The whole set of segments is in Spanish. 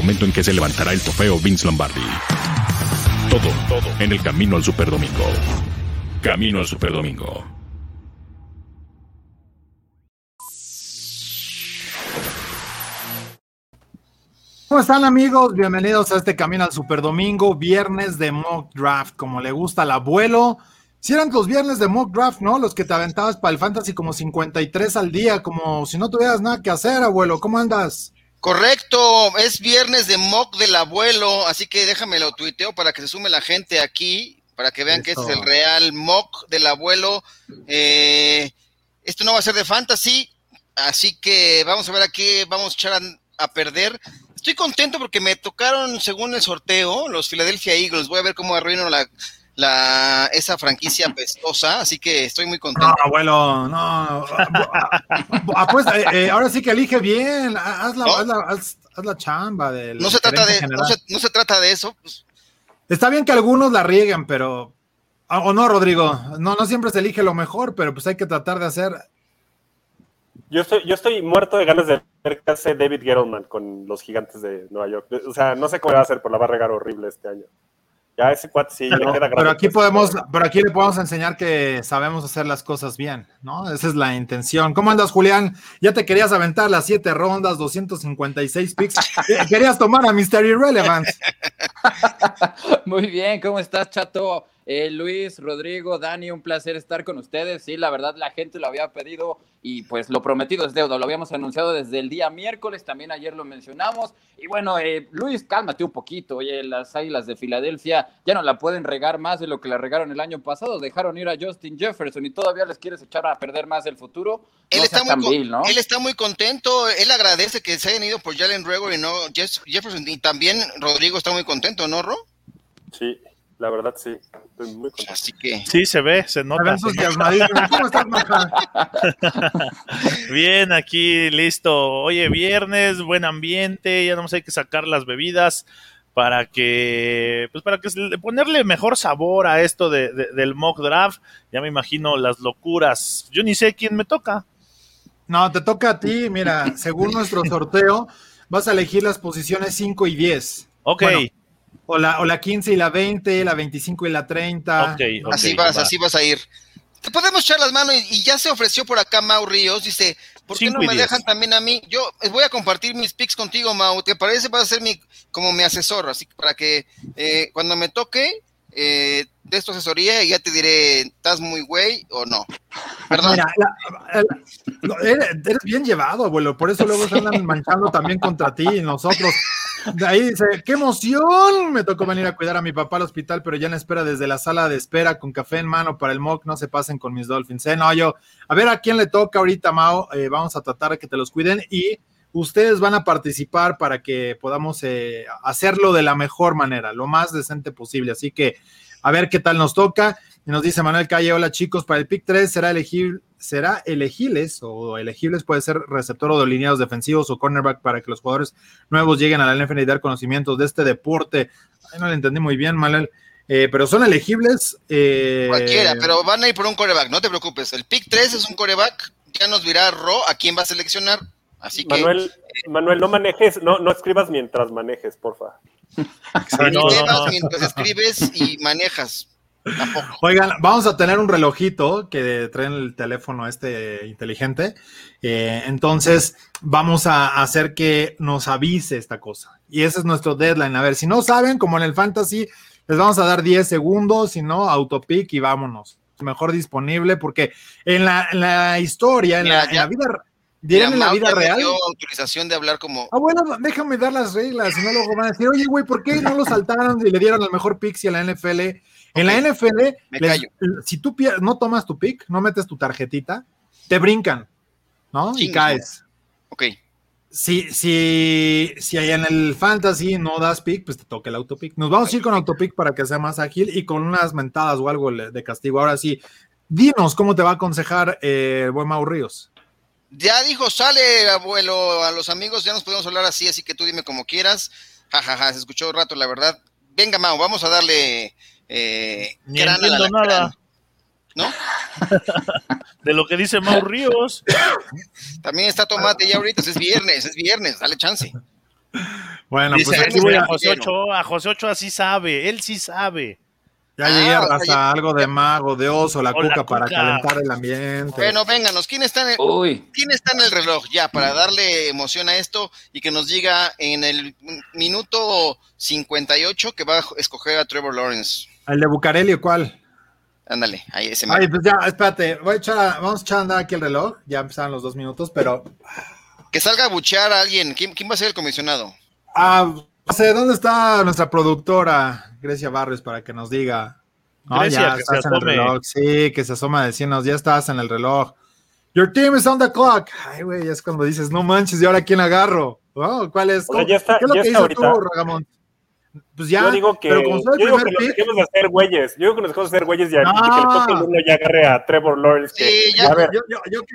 momento en que se levantará el trofeo Vince Lombardi. Todo, todo en el camino al Superdomingo. Camino al Superdomingo. ¿Cómo están amigos? Bienvenidos a este Camino al Superdomingo, viernes de mock draft, como le gusta al abuelo. Si eran los viernes de mock draft, ¿no? Los que te aventabas para el fantasy como 53 al día, como si no tuvieras nada que hacer, abuelo. ¿Cómo andas? Correcto, es viernes de mock del abuelo, así que déjame lo tuiteo para que se sume la gente aquí, para que vean que este es el real mock del abuelo. Eh, esto no va a ser de fantasy, así que vamos a ver aquí, vamos a echar a, perder. Estoy contento porque me tocaron, según el sorteo, los Philadelphia Eagles. Voy a ver cómo arruino la, la, esa franquicia pestosa, así que estoy muy contento. No, abuelo, no. Apuesta, eh, eh, ahora sí que elige bien, haz la, haz la, haz, la chamba del. No se, trata de, no se, no, se, trata de eso. Pues. Está bien que algunos la rieguen, pero. O no, Rodrigo, no, no siempre se elige lo mejor, pero pues hay que tratar de hacer. Yo estoy, yo estoy muerto de ganas de ver qué hace David Gettleman con los gigantes de Nueva York. O sea, no sé cómo va a hacer, pero la va a regar horrible este año. Ya ese cuate sí pero, le queda Pero aquí podemos, pero aquí le podemos enseñar que sabemos hacer las cosas bien, ¿no? Esa es la intención. ¿Cómo andas, Julián? Ya te querías aventar las siete rondas, 256 picks. querías tomar a Mr. Irrelevant. Muy bien, ¿cómo estás, Chato? Eh, Luis, Rodrigo, Dani, un placer estar con ustedes. Sí, la verdad la gente lo había pedido y pues lo prometido es deuda. Lo habíamos anunciado desde el día miércoles, también ayer lo mencionamos. Y bueno, eh, Luis, cálmate un poquito. Oye, las Águilas de Filadelfia ya no la pueden regar más de lo que la regaron el año pasado. Dejaron ir a Justin Jefferson y todavía les quieres echar a perder más el futuro. Él, está, muy ¿no? él está muy contento. Él agradece que se hayan ido por Jalen Gregor y no Jefferson. Y también Rodrigo está muy contento, ¿no, Ro? Sí, la verdad sí, estoy muy contento. Así que... Sí, se ve, se nota. ¿Cómo estás, Bien, aquí listo. Oye, viernes, buen ambiente, ya no hay que sacar las bebidas para que, pues para que ponerle mejor sabor a esto de, del mock draft. Ya me imagino las locuras. Yo ni sé quién me toca. No, te toca a ti. Mira, según nuestro sorteo, vas a elegir las posiciones 5 y 10. Ok. O la, o la 15 y la 20, la 25 y la 30. Okay, okay, así vas, así vas a ir. Te podemos echar las manos y, ya se ofreció por acá Mau Ríos, dice, ¿por qué no me dejan también a mí? Yo voy a compartir mis pics contigo, Mau, ¿te parece? Vas a ser mi, como mi asesor, así para que eh, cuando me toque, eh, de tu asesoría y ya te diré, ¿estás muy güey o no? Perdón. eres, bien llevado, abuelo, por eso luego se andan manchando también contra ti y nosotros. De ahí dice, qué emoción, me tocó venir a cuidar a mi papá al hospital, pero ya en espera desde la sala de espera con café en mano para el mock, no se pasen con mis Dolphins. ¿eh? No, yo, a ver a quién le toca ahorita, Mao, eh, vamos a tratar de que te los cuiden y ustedes van a participar para que podamos eh, hacerlo de la mejor manera, lo más decente posible. Así que a ver qué tal nos toca. Y nos dice Manuel Calle, hola chicos, para el pick 3 será elegible, será elegibles o elegibles puede ser receptor o de lineados defensivos o cornerback para que los jugadores nuevos lleguen a la NFL y dar conocimientos de este deporte. Ay, no lo entendí muy bien, Manuel. Eh, pero son elegibles. Eh, Cualquiera, pero van a ir por un coreback, no te preocupes. El pick 3 es un coreback, ya nos dirá Ro a quién va a seleccionar. Así que. Manuel, Manuel no manejes, no, no escribas mientras manejes, porfa. no, mientras escribes y manejas. Oigan, vamos a tener un relojito que trae el teléfono este inteligente. Eh, entonces, vamos a hacer que nos avise esta cosa. Y ese es nuestro deadline. A ver, si no saben, como en el fantasy, les vamos a dar 10 segundos, si no, autopic y vámonos. Mejor disponible, porque en la, historia, en, la, en la vida ¿Dirán en la vida real? dio autorización de hablar como. Ah, bueno, déjame dar las reglas, si no luego van a decir, oye, güey, ¿por qué no lo saltaron y le dieron el mejor si a la NFL? En la NFL, si tú no tomas tu pick, no metes tu tarjetita, te brincan, ¿no? y caes. Ok. Si, si, si hay en el fantasy no das pick, pues te toca el autopick. Nos vamos a ir con autopick para que sea más ágil y con unas mentadas o algo de castigo. Ahora sí, dinos cómo te va a aconsejar eh, buen Mau Ríos. Ya dijo, sale, abuelo, a los amigos ya nos podemos hablar así, así que tú dime como quieras. Jajaja, ja, ja, se escuchó un rato, la verdad. Venga, Mau, vamos a darle eh, Ni entiendo nada. ¿No? de lo que dice Mau Ríos. También está Tomate ya ahorita, es viernes, es viernes, dale chance. Bueno, Dice, pues aquí voy a a, José Ochoa. José Ochoa sí sabe, él sí sabe. ya Ah, llegué a o sea, raza, ya- algo de mago, de oso, la O la cuca para calentar el ambiente. Bueno, vénganos, ¿quién está en el, Uy, quién está en el reloj ya para darle emoción a esto y que nos diga en el minuto 58 que va a escoger a Trevor Lawrence? ¿El de Bucareli o cuál? Ándale, ahí ese Ay, mero. pues ya, espérate, voy a echar, a- vamos a echar a andar aquí el reloj, ya empezaron los dos minutos, pero Que salga a buchear a alguien. ¿Quién, quién va a ser el comisionado? Ah, no sé, ¿dónde está nuestra productora, Grecia Barrios, para que nos diga? No, Grecia, ya que estás se en el reloj. Sí, que se asoma a decirnos, ya estás en el reloj. Your team is on the clock. Ay, güey, es cuando dices, no manches, ¿y ahora quién agarro? Oh, ¿Cuál es? O sea, ya está- ¿Qué es lo ya que dices tú, ahorita. Pues ya, yo digo que, pero como yo digo que nos dejemos de hacer güeyes. Yo digo que nos dejemos de hacer güeyes y, y que el No. toque el uno ya agarre a Trevor Lawrence. Que, Sí, ya- a ver, yo, yo, yo, que-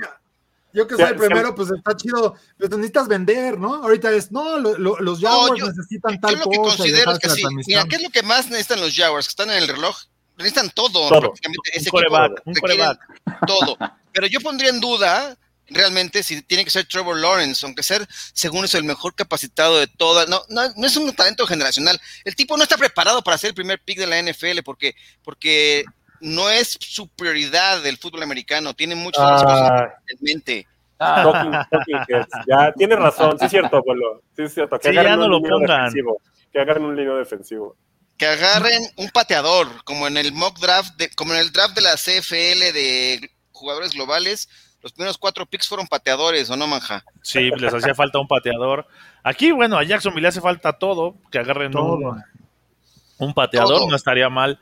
yo que Ya, soy el primero, pues está chido, pero te necesitas vender, ¿no? Ahorita es, no, lo- lo- los No, Jaguars yo- necesitan Yo tal lo que cosa. y considero es que sí. Mira, ¿qué es lo que más necesitan los Jaguars que están en el reloj? Necesitan todo. Todo. prácticamente. Un Ese coreback, equipo un requiere coreback. Todo. Pero yo pondría en duda realmente si tiene que ser Trevor Lawrence, aunque ser, según eso, el mejor capacitado de todas. No, no, no es un talento generacional. El tipo no está preparado para ser el primer pick de la NFL porque, porque no es su prioridad del fútbol americano. Tiene muchas otras cosas ah, en mente. ah, talking- talking. Ya, tienes razón, sí es cierto, abuelo. Sí es cierto. Que Sí, ya agarren no un lo defensivo. Que agarren un línea defensivo. Que agarren un pateador, como en el mock draft, de, como en el draft de la CFL de jugadores globales. Los primeros cuatro picks fueron pateadores, ¿o no, manja? Sí, les hacía falta un pateador. Aquí, bueno, a Jacksonville le hace falta todo, que agarren Todo. un, un pateador, Todo. no estaría mal.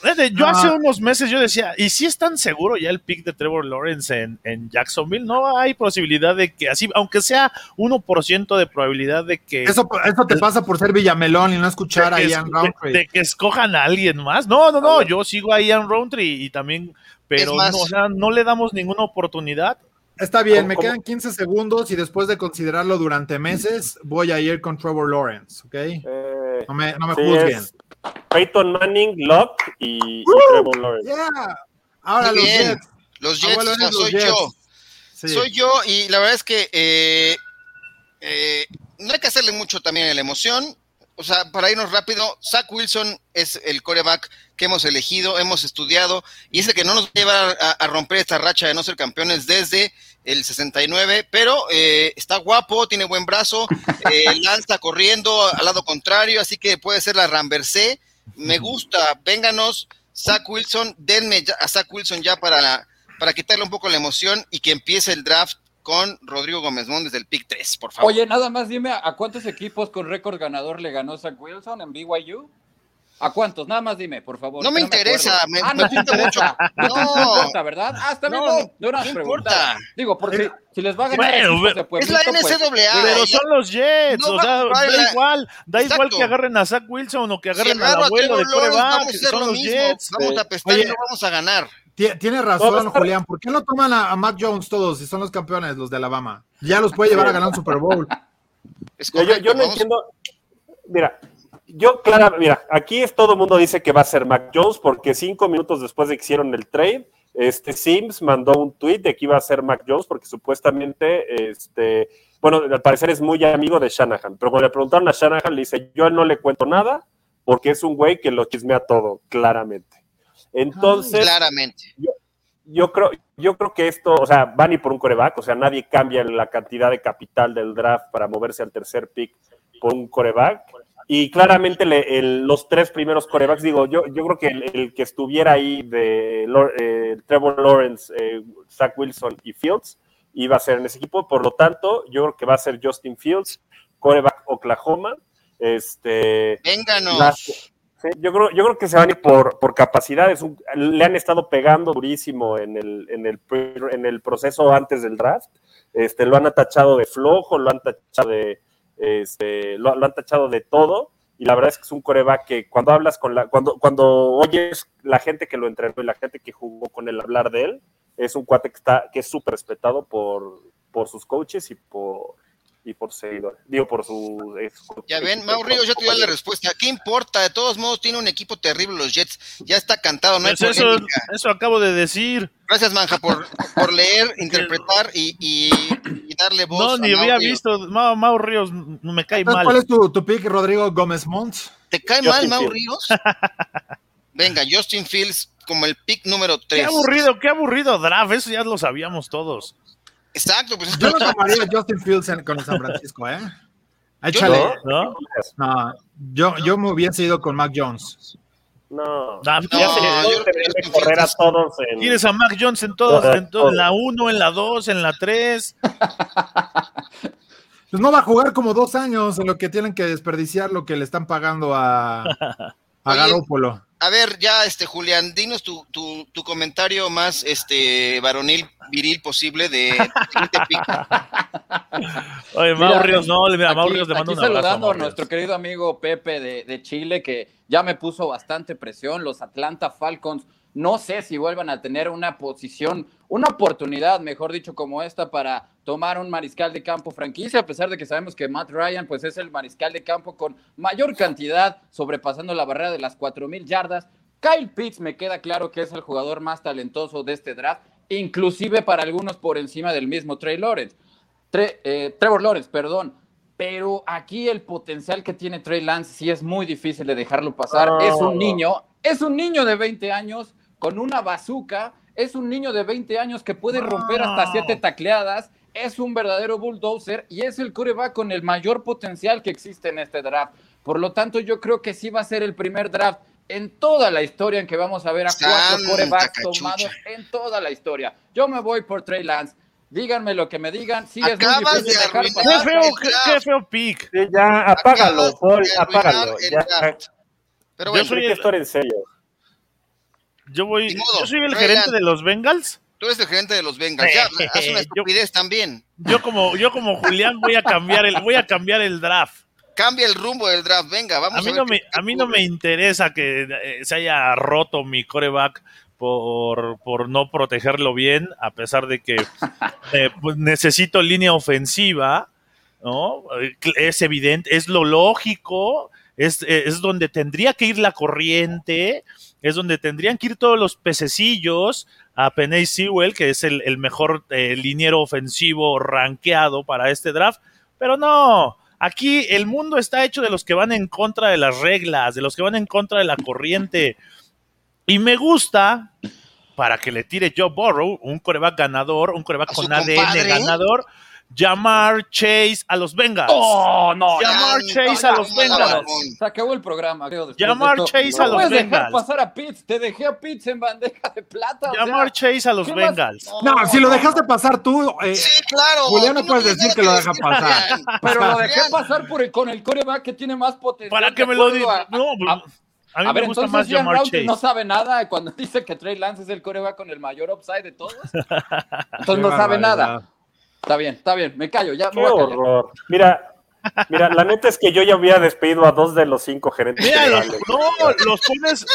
Fíjate, Yo No. hace unos meses yo decía, ¿y si es tan seguro ya el pick de Trevor Lawrence en, en Jacksonville? No hay posibilidad de que así, aunque sea 1% de probabilidad de que, Eso, eso te pasa por ser Villamelón y no escuchar a Ian es- Roundtree. de- de que escojan a alguien más. No, no, no, yo sigo a Ian Roundtree y también, pero más- no, o sea, no le damos ninguna oportunidad. Está bien, me ¿Cómo- quedan 15 segundos y después de considerarlo durante meses, voy a ir con Trevor Lawrence, ¿ok? Eh, No me, no me sí, juzguen. Peyton Manning, Locke y, y Trevor Lawrence. Yeah. Ahora Muy los bien. Jets. Los Jets, los soy Jets. yo. Sí. Soy yo y la verdad es que eh, eh, no hay que hacerle mucho también a la emoción. O sea, para irnos rápido, Zach Wilson es el coreback que hemos elegido, hemos estudiado y es el que no nos va a llevar a, a romper esta racha de no ser campeones desde el 69, pero eh, está guapo, tiene buen brazo, eh, lanza corriendo al lado contrario, así que puede ser la Ramversé. Me gusta, vénganos, Zach Wilson, denme ya- a Zach Wilson ya para, para quitarle un poco la emoción y que empiece el draft con Rodrigo Gómez Món desde el pick 3, por favor. Oye, nada más dime, ¿a cuántos equipos con récord ganador le ganó Zach Wilson en BYU? ¿A cuántos? Nada más dime, por favor. No me interesa, me- ah, me no interesa. mucho. No, No. importa, ¿verdad? Ah, está bien, No, no, de una no importa. Digo, porque si les va a ganar Bueno, pero- de Es la pues, NCAA. Pero ya- son los Jets, no o sea, da la- igual, da Exacto. igual que agarren a Zach Wilson o que si agarren al abuelo de Trevor Lawrence, coreback, vamos a hacer son lo los mismo. Jets. Vamos a apestar y no vamos a ganar. Tie- Tiene razón, Julián. ¿Por qué no toman a, a Mac Jones todos si son los campeones, los de Alabama? Ya los puede llevar a ganar un Super Bowl. Es Yo, yo- correcto, yo no entiendo. Mira, yo, Clara, mira, aquí es todo el mundo dice que va a ser Mac Jones porque cinco minutos después de que hicieron el trade, este Sims mandó un tweet de que iba a ser Mac Jones porque supuestamente, este, bueno, al parecer es muy amigo de Shanahan, pero cuando le preguntaron a Shanahan, le dice, yo no le cuento nada porque es un güey que lo chismea todo, claramente. Entonces, Claramente. yo creo, yo creo que esto, o sea, van y por un coreback, o sea, nadie cambia la cantidad de capital del draft para moverse al tercer pick por un coreback. Y claramente le- el- los tres primeros corebacks, digo, yo, yo creo que el, el que estuviera ahí de eh, Trevor Lawrence, eh, Zach Wilson y Fields, iba a ser en ese equipo. Por lo tanto, yo creo que va a ser Justin Fields, coreback Oklahoma. Este, Vénganos. las- yo, creo, yo creo que se van a ir por, por capacidades. Le han estado pegando durísimo en el, en, el, en el proceso antes del draft. Este, lo han tachado de flojo, lo han tachado de, este, lo, lo han tachado de todo. Y la verdad es que es un coreback que cuando hablas con la, cuando, cuando oyes la gente que lo entrenó y la gente que jugó con él hablar de él, es un cuate que está, que es súper respetado por, por sus coaches y por, y por seguidores. Digo, por su. Ya ven, Mau Ríos ya te dio la respuesta. ¿Qué importa? De todos modos, tiene un equipo terrible los Jets. Ya está cantado, no hay Pues eso, eso acabo de decir. Gracias, Manja, por, por leer, interpretar y, y- y darle voz. No, a ni Mau había Ríos. visto. Mau, Mau Ríos no me cae Entonces, mal. ¿Cuál es tu, tu pick, Rodrigo Gómez Monts? ¿Te cae Justin mal, Mau Fields. Ríos? Venga, Justin Fields como el pick número Qué 3. aburrido, qué aburrido draft. Eso ya lo sabíamos todos. Exacto, pues Yo no tomaría a Justin Fields con San Francisco, ¿eh? Échale. ¿No? No, yo, yo me hubiese ido con Mac Jones. No. Ah, No, Ya se todos correr a todos en. Tienes a Mac Jones en Todas, en, to- en la todas. 1, en la 2, en la 3. Pues no va a jugar como dos años en lo que tienen que desperdiciar lo que le están pagando a, a Garópolo. A ver, ya, este, Julián, dinos tu, tu, tu comentario más este varonil, viril posible de. Oye, Mira, Mau Ríos, no, mira, a Mau aquí- Ríos le mando aquí un abrazo. saludando a Ríos. nuestro querido amigo Pepe de, de Chile, que ya me puso bastante presión. Los Atlanta Falcons, no sé si vuelvan a tener una posición, una oportunidad, mejor dicho, como esta para tomar un mariscal de campo franquicia, a pesar de que sabemos que Matt Ryan pues es el mariscal de campo con mayor cantidad, sobrepasando la barrera de las 4.000 yardas. Kyle Pitts me queda claro que es el jugador más talentoso de este draft, inclusive para algunos por encima del mismo Trey Lawrence. Tre- eh, Trevor Lawrence, perdón. Pero aquí el potencial que tiene Trey Lance sí es muy difícil de dejarlo pasar. Es un niño, es un niño de 20 años con una bazooka, es un niño de 20 años que puede romper hasta No. siete tacleadas, es un verdadero bulldozer y es el coreback con el mayor potencial que existe en este draft. Por lo tanto, yo creo que sí va a ser el primer draft en toda la historia en que vamos a ver a cuatro corebacks tomados en toda la historia. Yo me voy por Trey Lance. Díganme lo que me digan. Sí, es muy Acabas difícil de dejar arruinar Qué feo, el qué, draft. qué feo pick. Sí, ya, apágalo, Acabas Paul, apágalo. Ya, Yo soy el- era en serio. Yo voy, Ni modo, yo soy el gerente de los Bengals. tú eres el gerente de los Bengals. Ya, haz una Yo- estupidez también. Yo como, yo como Julián voy a cambiar el, voy a cambiar el draft. Cambia el rumbo del draft. Venga, vamos A a, mí ver no me, a mí no me interesa que eh, se haya roto mi coreback por, por no protegerlo bien, a pesar de que eh, pues, necesito línea ofensiva, ¿no? Eh, Es evidente, es lo lógico, es, eh, es donde tendría que ir la corriente, es donde tendrían que ir todos los pececillos a Penny Sewell, que es el, el mejor eh, liniero ofensivo rankeado para este draft, pero no, aquí el mundo está hecho de los que van en contra de las reglas, de los que van en contra de la corriente. Y me gusta, para que le tire Joe Burrow, un coreback ganador, un coreback ¿A con ADN compadre? ganador, llamar Chase a los Bengals. Oh, no, Ya, Llamar no, Chase ya, a los Bengals. Se acabó el programa. creo, después Llamar de esto. Chase a No los puedes dejar Bengals. pasar a Pitts. Te dejé a Pitts en bandeja de plata. o Llamar sea, Chase a los. Bengals. No, si lo dejaste pasar tú, eh, Sí, claro. Julián no puedes decir que lo deja pasar. Pero lo dejé pasar por el- con el coreback que tiene más potencial. Para que me lo diga. No, a- a mí a me ver, gusta entonces más Rountree Chase. no sabe nada cuando dice que Trey Lance es el coreback con el mayor upside de todos. Entonces no sabe nada. Está bien, está bien, me callo, ya me Qué voy a callar. horror. Mira, mira, la neta es que yo ya había despedido a dos de los cinco gerentes. Mira, los, generales. no, los pones,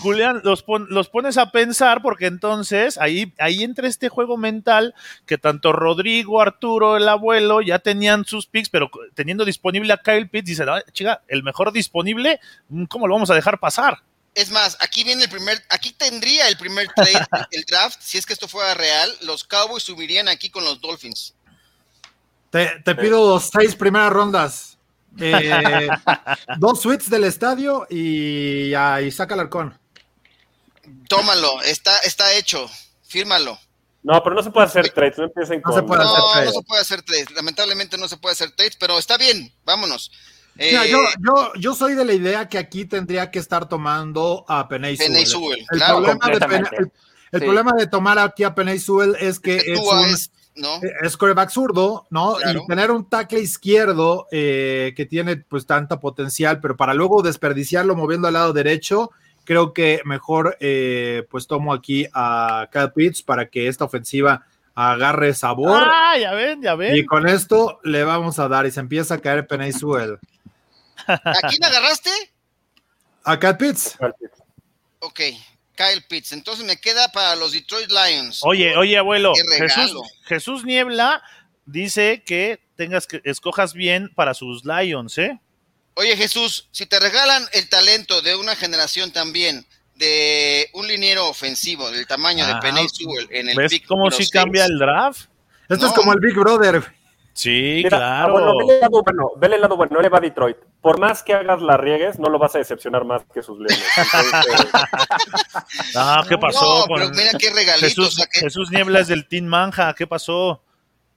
Julián, los, pon- los pones a pensar porque entonces ahí, ahí entra este juego mental que tanto Rodrigo, Arturo, el abuelo ya tenían sus picks, pero teniendo disponible a Kyle Pitts, dicen, "Ah, chica, el mejor disponible, ¿cómo lo vamos a dejar pasar? Es más, aquí viene el primer, aquí tendría el primer trade, el draft, si es que esto fuera real, los Cowboys subirían aquí con los Dolphins. te, te pido los seis primeras rondas. Eh, dos suites del estadio y a Isaac Alarcón. Tómalo, está, está hecho, fírmalo. No, pero no se puede hacer trades, no empiecen No con. se puede hacer No, trade. no se puede hacer trades, lamentablemente no se puede hacer trades, pero está bien, vámonos. Eh, Mira, yo, yo, yo soy de la idea que aquí tendría que estar tomando a Penei Sewell. Sewell, El, claro, problema, de completamente. Pene- el- el Sí. problema de tomar aquí a Penay Sewell es que que es un, es, ¿no? es coreback zurdo, ¿no? Claro. Y tener un tackle izquierdo eh, que tiene pues tanta potencial, pero para luego desperdiciarlo moviendo al lado derecho, creo que mejor eh, pues tomo aquí a Kyle Pitts para que esta ofensiva agarre sabor. Ah, ya ven, ya ven. Y con esto le vamos a dar y se empieza a caer Penay Sewell. ¿A quién agarraste? A Kyle Pitts. Ok, Kyle Pitts. Entonces me queda para los Detroit Lions. Oye, oye, abuelo. Jesús, Jesús Niebla dice que tengas que escojas bien para sus Lions, ¿eh? Oye, Jesús, si te regalan el talento de una generación también, de un liniero ofensivo del tamaño Ah, de Penny Sewell en el ¿Ves pick cómo si cambia el draft? Esto No. es como el Big Brother. Sí, Mira, claro. ah, bueno, vele el lado bueno, vele el lado bueno, él va a Detroit. Por más que hagas la riegues, no lo vas a decepcionar más que sus leones. Entonces, Ah, ¿qué pasó? No, con pero mira qué regalito. Jesús, o sea, que- Jesús Niebla es del Team Manja, ¿qué pasó?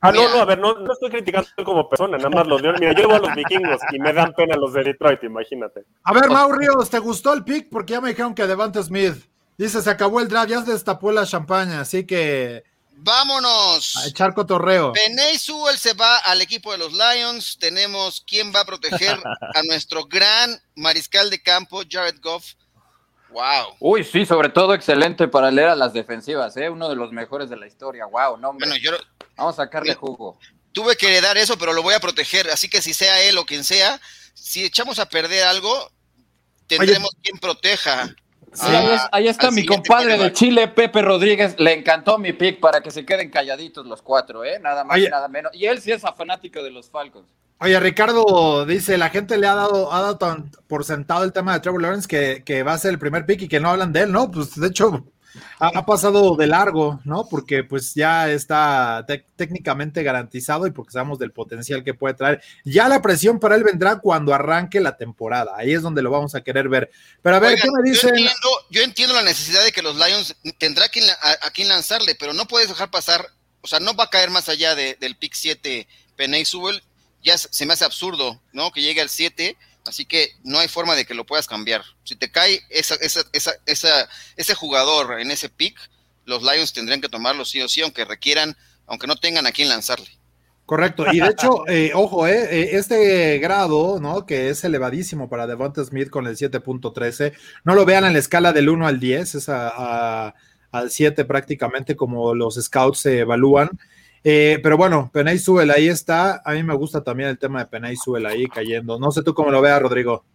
ah, no, Mira. no, a ver, no, no estoy criticando a él como persona, nada más los leones. Mira, yo voy a los vikingos y me dan pena los de Detroit, imagínate. A ver, Mau Ríos, ¿te gustó el pick? Porque ya me dijeron que Devante Smith. Dice, se acabó el draft, ya se destapó la champaña, así que Vámonos. a echar cotorreo. Sewell se va al equipo de los Lions. Tenemos quién va a proteger a nuestro gran mariscal de campo, Jared Goff. Wow. Uy, sí, sobre todo excelente para leer a las defensivas, ¿eh? Uno de los mejores de la historia. Wow, no, hombre. Bueno, yo Vamos a sacarle jugo. tuve que heredar eso, pero lo voy a proteger. Así que si sea él o quien sea, si echamos a perder algo, tendremos quien proteja. Sí, a- ahí, es- ahí está mi compadre de. Chile, Pepe Rodríguez. Le encantó mi pick para que se queden calladitos los cuatro, ¿eh? Nada más Oye. y nada menos. Y él sí es fanático de los Falcons. Oye, Ricardo dice, la gente le ha dado, ha dado tan por sentado el tema de Trevor Lawrence que, que va a ser el primer pick y que no hablan de él, ¿no? Pues de hecho ha, pasado de largo, ¿no? Porque pues ya está técnicamente garantizado y porque sabemos del potencial que puede traer. Ya la presión para él vendrá cuando arranque la temporada. Ahí es donde lo vamos a querer ver. Pero a ver, Oigan, ¿qué me yo, dicen? entiendo, yo entiendo la necesidad de que los Lions tendrá a, a quien lanzarle, pero no puedes dejar pasar, o sea, no va a caer más allá de- del pick 7 Penny Sewell. Ya se se me hace absurdo, ¿no? Que llegue al 7, así que no hay forma de que lo puedas cambiar. Si te cae esa, esa, esa, esa- ese jugador en ese pick, los Lions tendrían que tomarlo sí o sí, aunque requieran, aunque no tengan a quien lanzarle. Correcto, y de hecho, eh, ojo, eh, eh, este grado, ¿no? Que es elevadísimo para Devonta Smith con el 7.13, no lo vean en la escala del 1 al 10, es a- a- al 7 prácticamente como los scouts se evalúan. Eh, pero bueno, Penay Sewell ahí está. A mí me gusta también el tema de Penay Sewell ahí cayendo. No sé tú cómo lo veas, Rodrigo.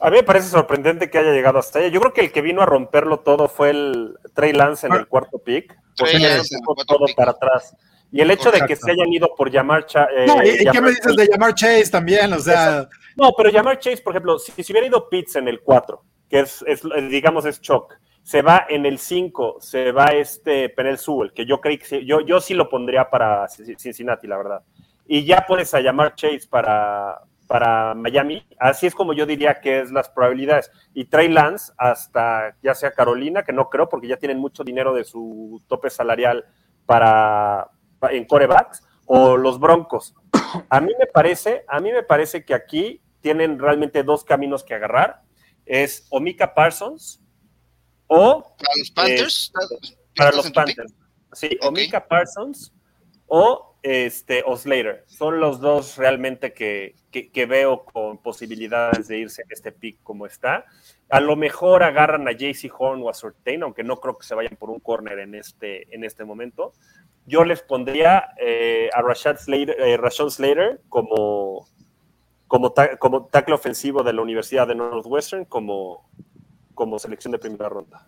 A mí me parece sorprendente que haya llegado hasta allá. Yo creo que el que vino a romperlo todo fue el Trey Lance en el cuarto pick, porque Lance todo pick. para atrás. Y el hecho de que se hayan ido por llamar Cha- eh, No, ¿y, y qué me dices Chase- de llamar Chase también? O sea, No, pero llamar Chase, por ejemplo, si, si hubiera ido Pitts en el 4, que es, es, digamos, es Choc, se va en el 5, se va este Penel Sewell, que yo creí que yo, yo sí lo pondría para Cin- Cincinnati, la verdad. Y ya pones a llamar Chase para, para Miami, así es como yo diría que es las probabilidades. Y Trey Lance hasta ya sea Carolina, que no creo porque ya tienen mucho dinero de su tope salarial para, pa- en corebacks, o los Broncos. A mí me parece, a mí me parece que aquí tienen realmente dos caminos que agarrar. Es o Mika Parsons o Para los Panthers, Eh, para ¿estás los pick? Panthers. Sí, o Ok. Mika Parsons o este o Slater. Son los dos realmente que, que- que veo con posibilidades de irse en este pick como está. A lo mejor agarran a JC Horn o a Surtain, aunque no creo que se vayan por un corner en este, en este momento. Yo les pondría eh, a Rashad Slater, eh, Slater como, como, ta- como tackle ofensivo de la Universidad de Northwestern como, como selección de primera ronda.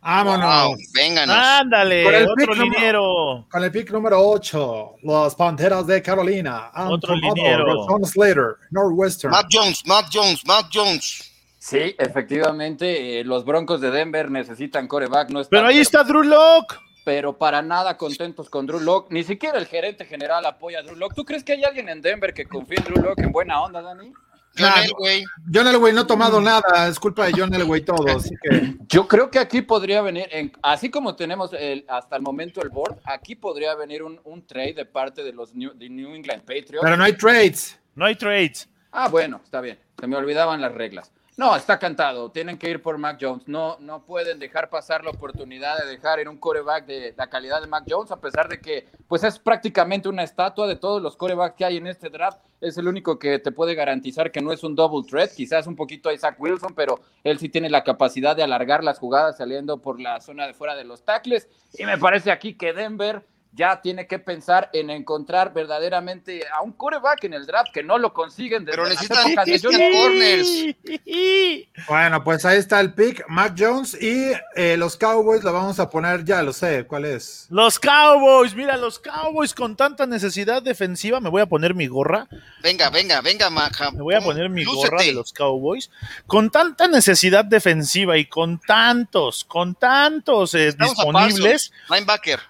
vámonos. Wow, vénganos. Ándale, Con el otro liniero. Con el pick número 8, los Panteras de Carolina. Otro liniero. Rashawn Slater, Northwestern. Mac Jones, Mac Jones, Mac Jones. Sí, efectivamente, eh, los Broncos de Denver necesitan coreback. No Pero ahí está Drew Locke. pero para nada contentos con Drew Lock. Ni siquiera el gerente general apoya a Drew Lock. ¿Tú crees que hay alguien en Denver que confíe en Drew Lock en buena onda, Dani? John Nah, Elway. John Elway no ha tomado nada, es culpa de John Elway todo, así que Yo creo que aquí podría venir, en- así como tenemos el- hasta el momento el board, aquí podría venir un, un trade de parte de los New, de New England Patriots. pero no hay trades. No hay trades. Ah, bueno, está bien. Se me olvidaban las reglas. No, está cantado. Tienen que ir por Mac Jones. No, no pueden dejar pasar la oportunidad de dejar en un coreback de la calidad de Mac Jones, a pesar de que pues es prácticamente una estatua de todos los corebacks que hay en este draft. Es el único que te puede garantizar que no es un double threat. Quizás un poquito Isaac Wilson, pero él sí tiene la capacidad de alargar las jugadas saliendo por la zona de fuera de los tackles. Y me parece aquí que Denver ya tiene que pensar en encontrar verdaderamente a un coreback en el draft que no lo consiguen desde Pero las necesitan épocas de corners. Bueno, pues ahí está el pick, Mac Jones y eh, los Cowboys lo vamos a poner, ya lo sé, ¿cuál es? Los Cowboys, mira, los Cowboys con tanta necesidad defensiva, me voy a poner mi gorra, Venga, venga, venga, Maja. me voy a poner mi Lúcete. gorra de los Cowboys, con tanta necesidad defensiva y con tantos, con tantos eh, disponibles, linebacker.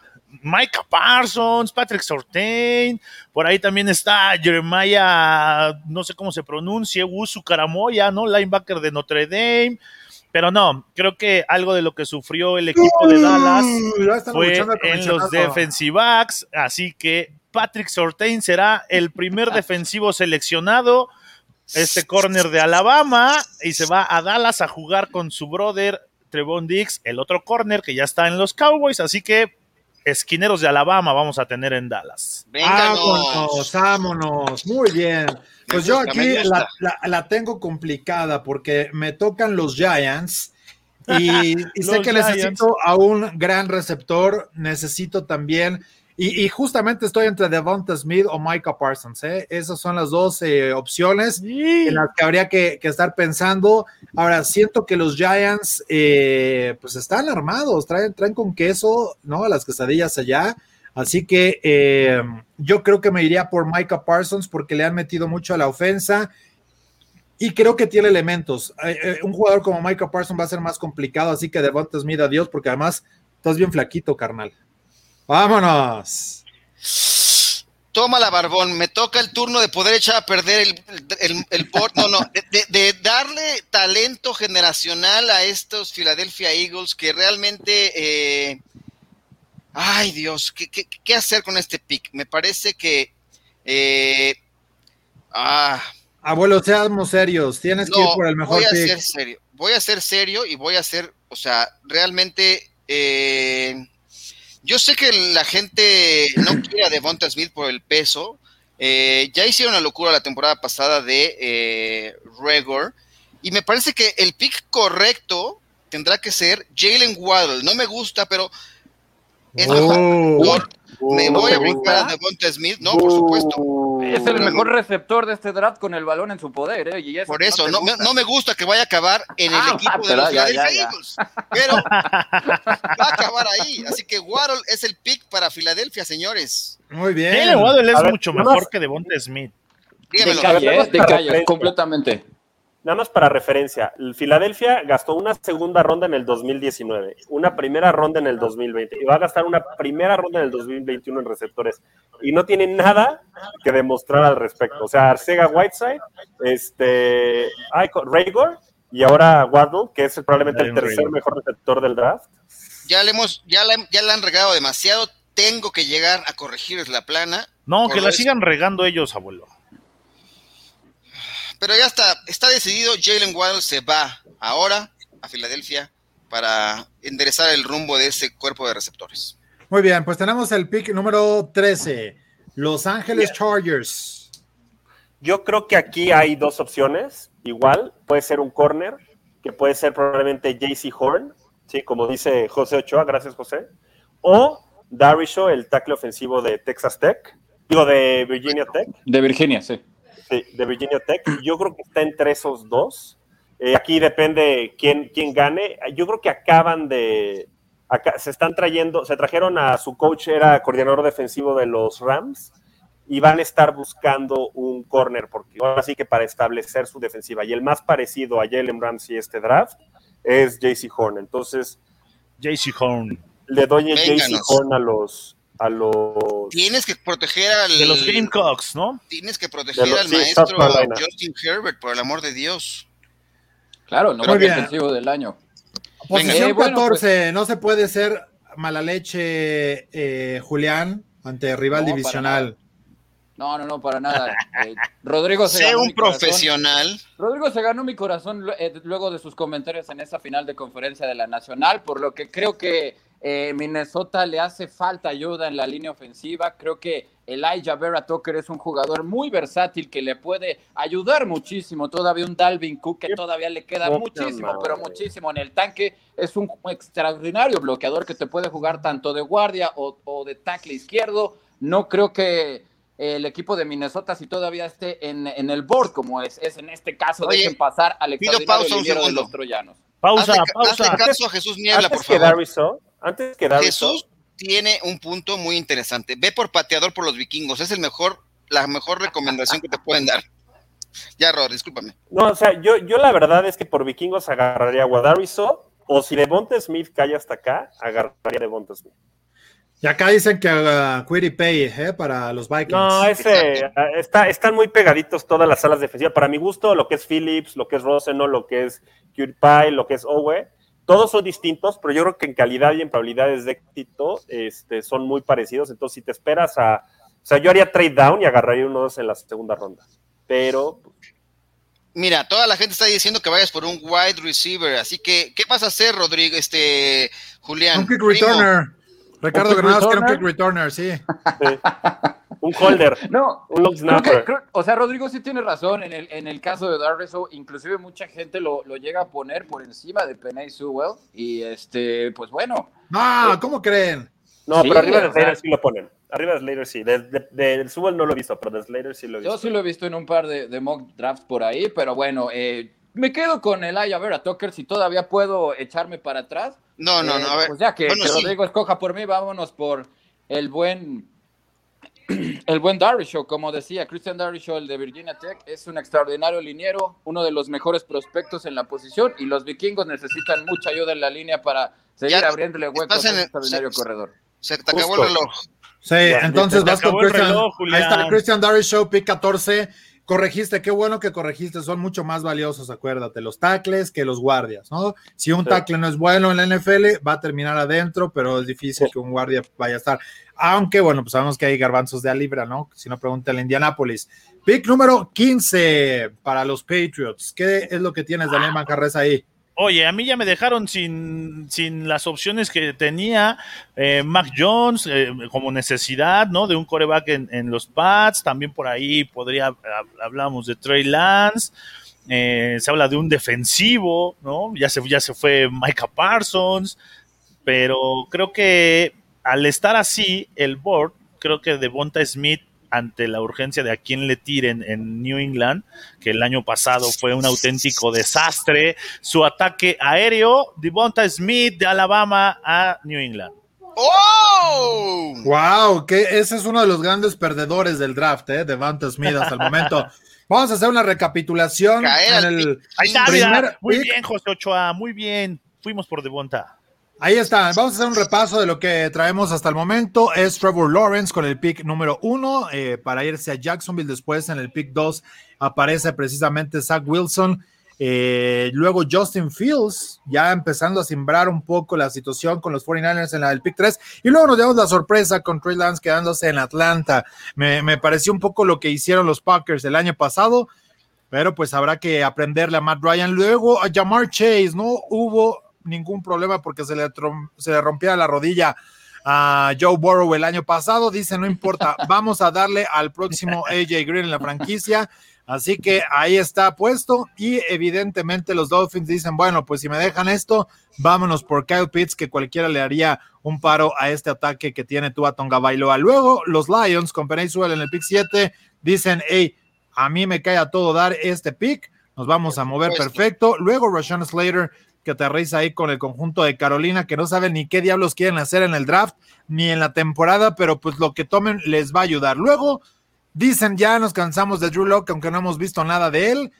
Micah Parsons, Patrick Sortain, por ahí también está Jeremiah, no sé cómo se pronuncia, Usu Karamoya, ¿no? Linebacker de Notre Dame. Pero no, creo que algo de lo que sufrió el equipo de Dallas fue en los defensive backs, así que Patrick Sortain será el primer defensivo seleccionado, este corner de Alabama, y se va a Dallas a jugar con su brother Trevon Diggs, el otro corner que ya está en los Cowboys, así que esquineros de Alabama vamos a tener en Dallas. Vámonos, vámonos. Muy bien. Pues yo aquí la, la- la tengo complicada porque me tocan los Giants y, y sé que Giants. necesito a un gran receptor, necesito también, y, y justamente estoy entre Devonta Smith o Micah Parsons. ¿eh? Esas son las dos eh, opciones en las que habría que, que estar pensando. Ahora, siento que los Giants, eh, pues están armados, traen, traen con queso, ¿no? Las quesadillas allá. Así que eh, yo creo que me iría por Micah Parsons porque le han metido mucho a la ofensa y creo que tiene elementos. Eh, un jugador como Micah Parsons va a ser más complicado, así que Devonta Smith, adiós, porque además estás bien flaquito, carnal. Vámonos. Toma la barbón, me toca el turno de poder echar a perder el, el, el no, no, de, darle talento generacional a estos Philadelphia Eagles que realmente, eh, ay Dios, ¿qué, qué, qué hacer con este pick? Me parece que, eh, ah, Abuelo, seamos serios, tienes que ir por el mejor voy a pick. ser serio, voy a ser serio y voy a ser, o sea, realmente, eh, yo sé que la gente no quiere a Devonta Smith por el peso. eh, ya hicieron la locura la temporada pasada de eh, Regor. Y me parece que el pick correcto tendrá que ser Jalen Waddle. No me gusta, pero es mejor. Oh. No, me ¿no voy a brincar a? Devonta Smith. No, por supuesto. Es el mejor receptor de este draft con el balón en su poder, ¿eh? Y Por eso, no, me- gusta. no me gusta que vaya a acabar en el Ah, equipo de los Philadelphia. Eagles. Pero va a acabar ahí. Así que Waddle es el pick para Filadelfia, señores. Muy bien. Jalen Waddle es ver, mucho mejor más- que Devonta Smith. De Dígamelo. calle, ¿eh? De Para calle, referencia. completamente. Nada más para referencia, el Filadelfia gastó una segunda ronda en el 2019, una primera ronda en el 2020 y va a gastar una primera ronda en el 2021 en receptores y no tiene nada que demostrar al respecto. O sea, Arcega Whiteside, este, Raygor y ahora Waddle, que es probablemente el tercer mejor receptor del draft. Ya le hemos, ya la, ya la han regado demasiado. Tengo que llegar a corregirles la plana. No, que la eso. sigan regando ellos, abuelo. Pero ya está, está decidido. Jalen Waddle se va ahora a Filadelfia para enderezar el rumbo de ese cuerpo de receptores. Muy bien, pues tenemos el pick número 13. Los Ángeles Chargers. Yo creo que aquí hay dos opciones. Igual, puede ser un corner, que puede ser probablemente JC Horn, ¿sí? como dice José Ochoa, gracias José. O Darisho, el tackle ofensivo de Texas Tech, digo de Virginia Tech, De Virginia, sí. Sí, de Virginia Tech. Yo creo que está entre esos dos. Eh, aquí depende quién, quién gane. Yo creo que acaban de. acá- se están trayendo, se trajeron a su coach, era coordinador defensivo de los Rams, y van a estar buscando un corner, porque ahora sí que para establecer su defensiva. Y el más parecido a Jalen Ramsey este draft es JC Horn. Entonces, JC Horn. le doy el JC. Horn a los. A los Tienes que proteger al. De los Gamecocks, ¿no? Tienes que proteger los- al sí, maestro. Justin Herbert, por el amor de Dios. Claro, no Muy bien. defensivo del año. Posición Eh, bueno, 14. No se puede ser mala leche, eh, Julián, ante rival No, divisional. No, no, no, para nada. Eh, Rodrigo se Sé ganó un mi corazón. profesional. Rodrigo se ganó mi corazón eh, luego de sus comentarios en esa final de conferencia de la Nacional, por lo que creo que Eh, Minnesota le hace falta ayuda en la línea ofensiva. Creo que Elijah Vera Tucker es un jugador muy versátil que le puede ayudar muchísimo. Todavía un Dalvin Cook que todavía le queda muchísimo, pero muchísimo en el tanque. Es un extraordinario bloqueador que te puede jugar tanto de guardia o, de tackle izquierdo. No creo que el equipo de Minnesota si todavía esté en, el board como es, es en este caso. dejen pasar al extraordinario de los troyanos. Pausa, pausa. caso a Jesús Niebla, por favor. antes que Jesús tiene un punto muy interesante. Ve por pateador por los vikingos. Es el mejor, la mejor recomendación que te pueden dar. Ya, Rod, discúlpame. No, o sea, yo, yo la verdad es que por vikingos agarraría a Guadarizo, o si Devonta Smith cae hasta acá, agarraría a Devonta Smith. Y acá dicen que haga Query Pay ¿eh? para los Vikings. No, ese, está, están muy pegaditos todas las salas defensivas. Para mi gusto, lo que es Phillips, lo que es Roseno, lo que es Query Pay, lo que es Owe, todos son distintos, pero yo creo que en calidad y en probabilidades de éxito este, son muy parecidos. Entonces, si te esperas a. O sea, yo haría trade down y agarraría uno dos en la segunda ronda. Pero. Mira, toda la gente está diciendo que vayas por un wide receiver, así que, ¿qué vas a hacer, Rodrigo, este, Julián? Un kick returner. Ricardo Granados quiere un kick returner, sí. un holder. No, un long snapper. o sea, Rodrigo sí tiene razón. En el, en el caso de Darviso, inclusive mucha gente lo, lo, llega a poner por encima de Penay Sewell. Y este, pues bueno. Ah, eh, ¿cómo creen? No, pero arriba de Slater sí lo ponen. Arriba de Slater sí. De, de, Sewell no lo he visto, pero de Slater sí lo he visto. Yo sí lo he visto en un par de, de mock drafts por ahí, pero bueno, eh, me quedo con el Aya Vera Tucker si todavía puedo echarme para atrás. No, no, no, a ver. Pues ya que, Rodrigo escoja por mí, vámonos por el buen el buen Show, como decía, Christian Show, el de Virginia Tech, es un extraordinario liniero, uno de los mejores prospectos en la posición y los vikingos necesitan mucha ayuda en la línea para seguir abriéndole huecos a un extraordinario corredor. Se te acabó el reloj. Sí, entonces vas con Christian. Ahí está Christian Show, pick 14 corregiste, qué bueno que corregiste, son mucho más valiosos, acuérdate, los tackles que los guardias, ¿no? Si un tackle no es bueno en la NFL, va a terminar adentro, pero es difícil que un guardia vaya a estar. Aunque, bueno, pues sabemos que hay garbanzos de a libra, ¿no? Si no, pregunta el Indianapolis. Pick número 15 para los Patriots. ¿Qué es lo que tienes, Daniel Manjarres, ahí? Oye, a mí ya me dejaron sin, sin las opciones que tenía eh, Mac Jones eh, como necesidad, ¿no? De un coreback en, los Pats. También por ahí podría, hablamos de Trey Lance. Eh, se habla de un defensivo, ¿no? Ya se, ya se fue Micah Parsons. Pero creo que al estar así, el board, creo que Devonta Smith ante la urgencia de a quién le tiren en New England, que el año pasado fue un auténtico desastre. Su ataque aéreo, Devonta Smith de Alabama a New England. ¡Oh! ¡Wow! Que ese es uno de los grandes perdedores del draft, ¿eh? Devonta Smith hasta el momento. Vamos a hacer una recapitulación. en el Ahí está, muy bien, José Ochoa, muy bien. Fuimos por Devonta. Ahí está, vamos a hacer un repaso de lo que traemos hasta el momento. Es Trevor Lawrence con el pick número uno eh, para irse a Jacksonville. Después en el pick dos aparece precisamente Zach Wilson. Eh, luego Justin Fields, ya empezando a simbrar un poco la situación con los 49ers en la del pick 3. Y luego nos damos la sorpresa con Trey Lance quedándose en Atlanta. Me, me pareció un poco lo que hicieron los Packers el año pasado, pero pues habrá que aprenderle a Matt Ryan. Luego a Jamar Chase, no hubo ningún problema porque se le, se le rompía la rodilla a Joe Burrow el año pasado. Dice, no importa, vamos a darle al próximo AJ Green en la franquicia. Así que ahí está puesto y evidentemente los Dolphins dicen, bueno, pues si me dejan esto, vámonos por Kyle Pitts, que cualquiera le haría un paro a este ataque que tiene Tua Tonga Bailoa. Luego los Lions con Penny en el pick 7 dicen, hey, a mí me cae a todo dar este pick, nos vamos a mover perfecto. Luego Rashawn Slater que aterriza ahí con el conjunto de Carolina, que no saben ni qué diablos quieren hacer en el draft, ni en la temporada, pero pues lo que tomen les va a ayudar. Luego dicen ya nos cansamos de Drew Locke, aunque no hemos visto nada de él.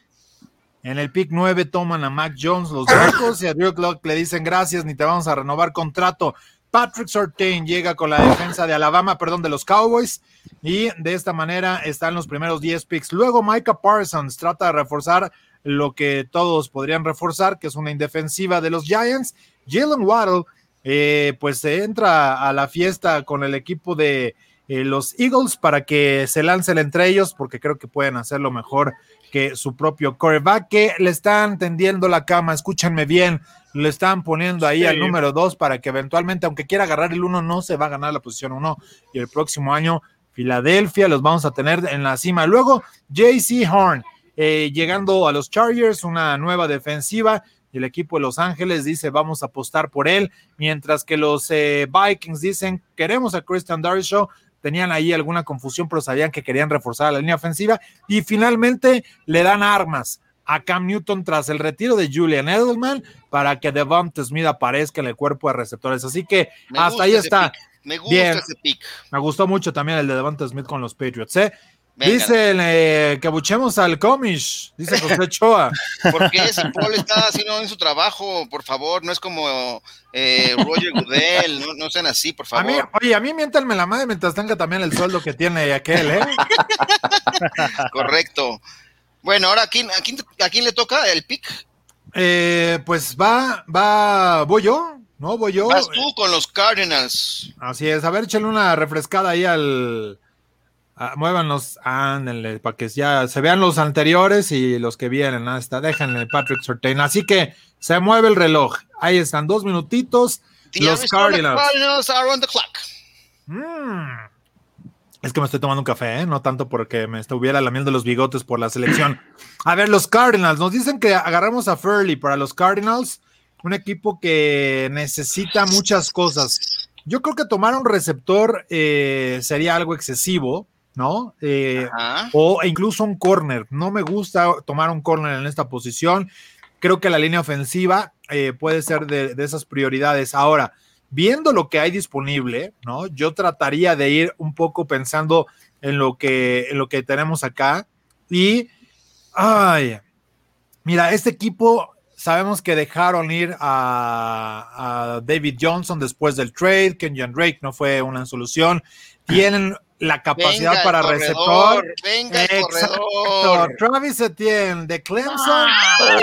En el pick 9 toman a Mac Jones los Broncos y a Drew Locke le dicen gracias, ni te vamos a renovar contrato. Patrick Sortain llega con la defensa de Alabama, perdón, de los Cowboys, y de esta manera están los primeros 10 picks. Luego Micah Parsons trata de reforzar lo que todos podrían reforzar, que es una indefensiva de los Giants. Jalen Waddle, eh, pues se entra a la fiesta con el equipo de eh, los Eagles para que se lancen entre ellos, porque creo que pueden hacerlo mejor que su propio coreback, que le están tendiendo la cama, escúchenme bien, le están poniendo ahí Sí. al número dos para que eventualmente, aunque quiera agarrar el uno, no se va a ganar la posición uno. Y el próximo año, Filadelfia los vamos a tener en la cima. Luego, JC Horn, eh, llegando a los Chargers, una nueva defensiva. Y el equipo de Los Ángeles dice vamos a apostar por él, mientras que los eh, Vikings dicen queremos a Christian Darshaw, tenían ahí alguna confusión, pero sabían que querían reforzar la línea ofensiva y finalmente le dan armas a Cam Newton tras el retiro de Julian Edelman para que Devonta Smith aparezca en el cuerpo de receptores. Así que Me hasta ahí está. pick. Me gusta Bien. ese pick. Me gustó mucho también el de Devonta Smith con los Patriots. ¿eh? Venga. Dice eh, que abuchemos al Comish, dice José Choa. Porque si Paul está haciendo bien su trabajo, por favor, no es como eh, Roger Goodell, no, no sean así, por A mí, favor. oye, a mí miéntanme la madre mientras tenga también el sueldo que tiene aquel, ¿eh? Correcto. Bueno, ahora, ¿a quién, a, quién, ¿a quién le toca el pick? Eh, pues va, va, voy yo, ¿no? Voy yo. Vas tú con los Cardinals. Así es, a ver, échale una refrescada ahí al. A- muévanos, ándale, para que ya se vean los anteriores y los que vienen. Hasta déjenle Patrick Surtain. Así que se mueve el reloj. Ahí están, dos minutitos. The Los Cardinals. Cardinals are on the clock. Mm. Es que me estoy tomando un café, ¿eh? no tanto porque me estuviera lamiendo los bigotes por la selección. A ver, los Cardinals, nos dicen que agarramos a Furley para los Cardinals, un equipo que necesita muchas cosas. Yo creo que tomar un receptor eh, sería algo excesivo, ¿no? Eh, o incluso un corner. No me gusta tomar un corner en esta posición. Creo que la línea ofensiva eh, puede ser de, de esas prioridades. Ahora, viendo lo que hay disponible, ¿no? Yo trataría de ir un poco pensando en lo que, en lo que tenemos acá. Y, ay, mira, este equipo sabemos que dejaron ir a, a David Johnson después del trade. Kenyon Drake no fue una solución. Tienen la capacidad Venga para corredor, receptor. Venga el Exacto. corredor. Travis Etienne de Clemson.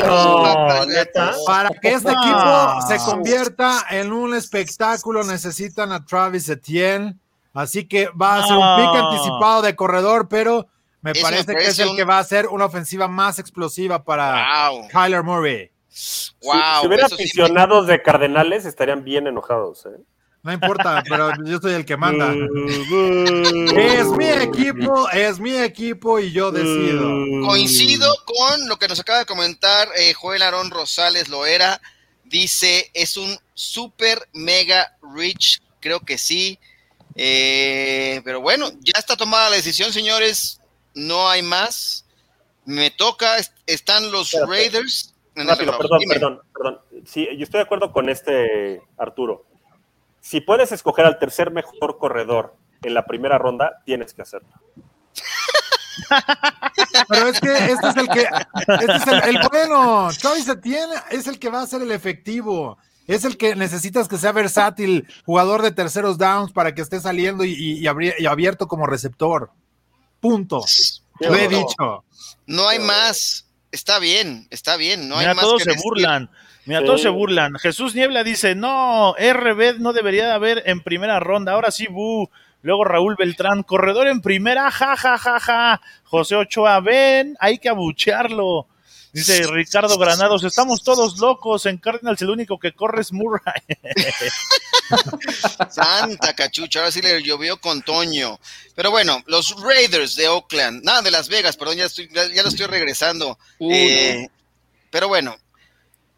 No, neta. Para que este No. equipo se convierta en un espectáculo, necesitan a Travis Etienne. Así que va a ser un pick anticipado de corredor, pero me parece que es el que va a ser una ofensiva más explosiva para Wow. Kyler Murray. Wow. si, si hubiera eso sí me- aficionados de Cardenales, estarían bien enojados. ¿eh? No importa, pero yo soy el que manda. Es mi equipo, es mi equipo y yo decido. Coincido con lo que nos acaba de comentar eh, Joel Aarón Rosales Loera. Dice, es un super mega rich. Creo que sí. Eh, pero bueno, ya está tomada la decisión, señores. No hay más. Me toca. est- Están los Espérate. Raiders. en Rápido, perdón, perdón, perdón. Sí, yo estoy de acuerdo con este Arturo. Si puedes escoger al tercer mejor corredor en la primera ronda, tienes que hacerlo. Pero es que este es el que, este es el, el bueno. Travis Etienne es el que va a ser el efectivo. Es el que necesitas que sea versátil, jugador de terceros downs para que esté saliendo y, y- y abri- y abierto como receptor. Punto. Qué Lo he dicho. No hay más. Está bien, está bien. No hay más todos que se decir. burlan. Mira, Sí. todos se burlan. Jesús Niebla dice, no, RB no debería de haber en primera ronda. Ahora sí, bu. Luego Raúl Beltrán, corredor en primera, ja, ja, ja, ja. José Ochoa, ven, hay que abuchearlo. Dice Ricardo Granados, estamos todos locos. En Cardinals el único que corre es Murray. Santa cachucha, ahora sí le llovió con Toño. Pero bueno, los Raiders de Oakland, nada de Las Vegas, perdón, ya, estoy, ya, ya lo estoy regresando. Uh, Eh, pero bueno,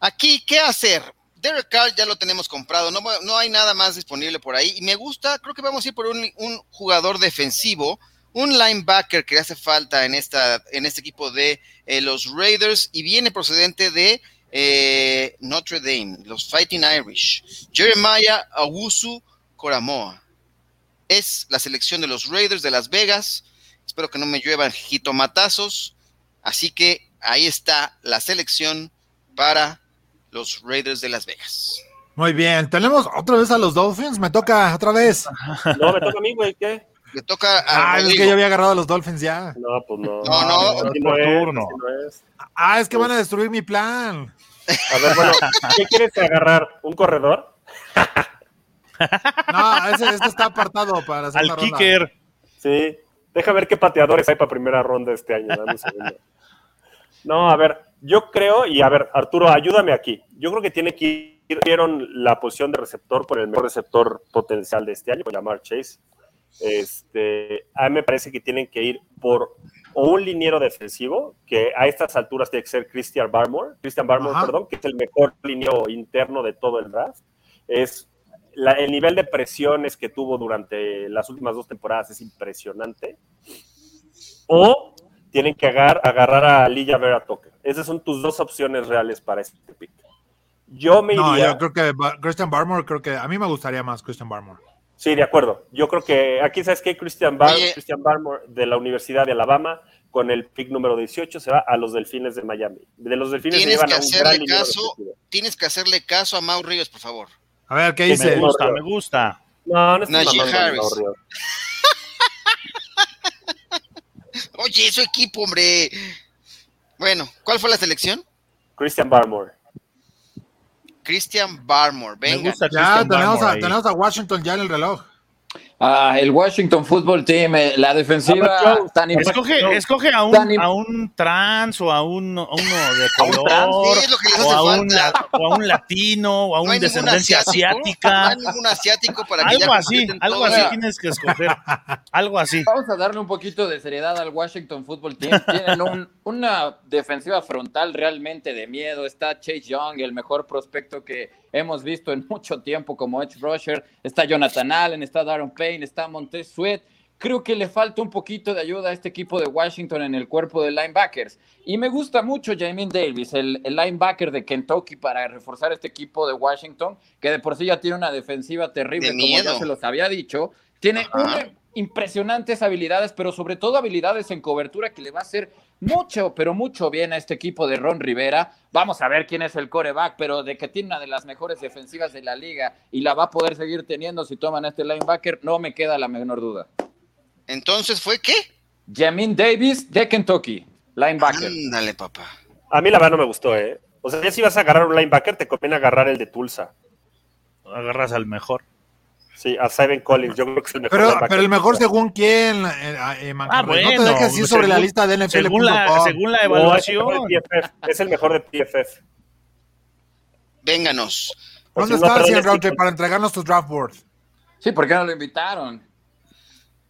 aquí, ¿qué hacer? Derek Carr ya lo tenemos comprado, no, no hay nada más disponible por ahí. Y me gusta, creo que vamos a ir por un, un jugador defensivo, un linebacker que hace falta en, esta, en este equipo de eh, los Raiders y viene procedente de eh, Notre Dame, los Fighting Irish. Jeremiah Awusu Coramoa. Es la selección de los Raiders de Las Vegas. Espero que no me lluevan jitomatazos. Así que ahí está la selección para los Raiders de Las Vegas. Muy bien. Tenemos otra vez a los Dolphins. Me toca otra vez. No, me toca a mí, güey, ¿qué? Le toca a Ah, es que yo había agarrado a los Dolphins ya. No, pues no. No, no, por es, turno. no es. Ah, es que van a destruir mi plan. A ver, bueno, ¿qué quieres agarrar? ¿Un corredor? No, ese, este está apartado para la Al segunda ronda. kicker. Sí. Deja ver qué pateadores hay para primera ronda este año. dame un segundo. No, a ver, yo creo, y a ver, Arturo, ayúdame aquí. Yo creo que tiene que ir, vieron la posición de receptor por el mejor receptor potencial de este año, por llamar Chase. Este, a mí me parece que tienen que ir por o un liniero defensivo, que a estas alturas tiene que ser Christian Barmore, Christian Barmore, Ajá. perdón, que es el mejor liniero interno de todo el draft. Es la- el nivel de presiones que tuvo durante las últimas dos temporadas es impresionante. O tienen que agar- agarrar a Lilla Vera. Esas son tus dos opciones reales para este pick. Yo me No, iría. yo creo que Christian Barmore, creo que a mí me gustaría más Christian Barmore. Sí, de acuerdo. Yo creo que aquí, ¿sabes qué? Christian, Bar Oye. Christian Barmore de la Universidad de Alabama, con el pick número 18, se va a los Delfines de Miami. De los Delfines se Tienes llevan que a un gran hacerle caso, tienes que hacerle caso a Mau Ríos, por favor. A ver, ¿qué dice? Me gusta, me gusta. No, no es Najee Harris. no. Oye, eso equipo, hombre. Bueno, ¿cuál fue la selección? Christian Barmore. Christian Barmore. Me Venga. gusta Ya tenemos a, tenemos a Washington ya en el reloj. Ah, el Washington Football Team, eh, la defensiva Jones. tan Escoge, escoge a, un, a un trans o a, un, a uno de ¿A un trans? color Sí, o, a un, o a un latino o a No un descendencia asiático, No asiática. hay ningún asiático para que Algo así, algo todo. así tienes que escoger. Algo así. Vamos a darle un poquito de seriedad al Washington Football Team. Tienen un- una defensiva frontal realmente de miedo. Está Chase Young, el mejor prospecto que hemos visto en mucho tiempo como edge rusher. Está Jonathan Allen, está Darren Payne, está Montez Sweat. Creo que le falta un poquito de ayuda a este equipo de Washington en el cuerpo de linebackers. Y me gusta mucho Jamin Davis, el, el linebacker de Kentucky, para reforzar este equipo de Washington, que de por sí ya tiene una defensiva terrible, De como ya se los había dicho. Tiene Ajá. una impresionantes habilidades, pero sobre todo habilidades en cobertura que le va a hacer mucho, pero mucho bien a este equipo de Ron Rivera. Vamos a ver quién es el coreback, pero de que tiene una de las mejores defensivas de la liga y la va a poder seguir teniendo si toman a este linebacker, no me queda la menor duda. Entonces, ¿fue qué? Jamin Davis de Kentucky, linebacker. Ándale, papá. A mí la verdad no me gustó, ¿eh? O sea, ya si vas a agarrar un linebacker, te conviene agarrar el de Tulsa. Agarras al mejor. Sí, a Simon Collins. Yo creo que es el mejor Pero, el mejor según quién, eh, eh, Manjarres? Ah, bueno. no te dejes ir sobre la lista de NFL.com. Según la, según la No, es el evaluación. PFF. Es el mejor de PFF. Vénganos. ¿Dónde si no, estás, Ian Rauter, para entregarnos tu draft board? Sí, ¿por qué no lo invitaron?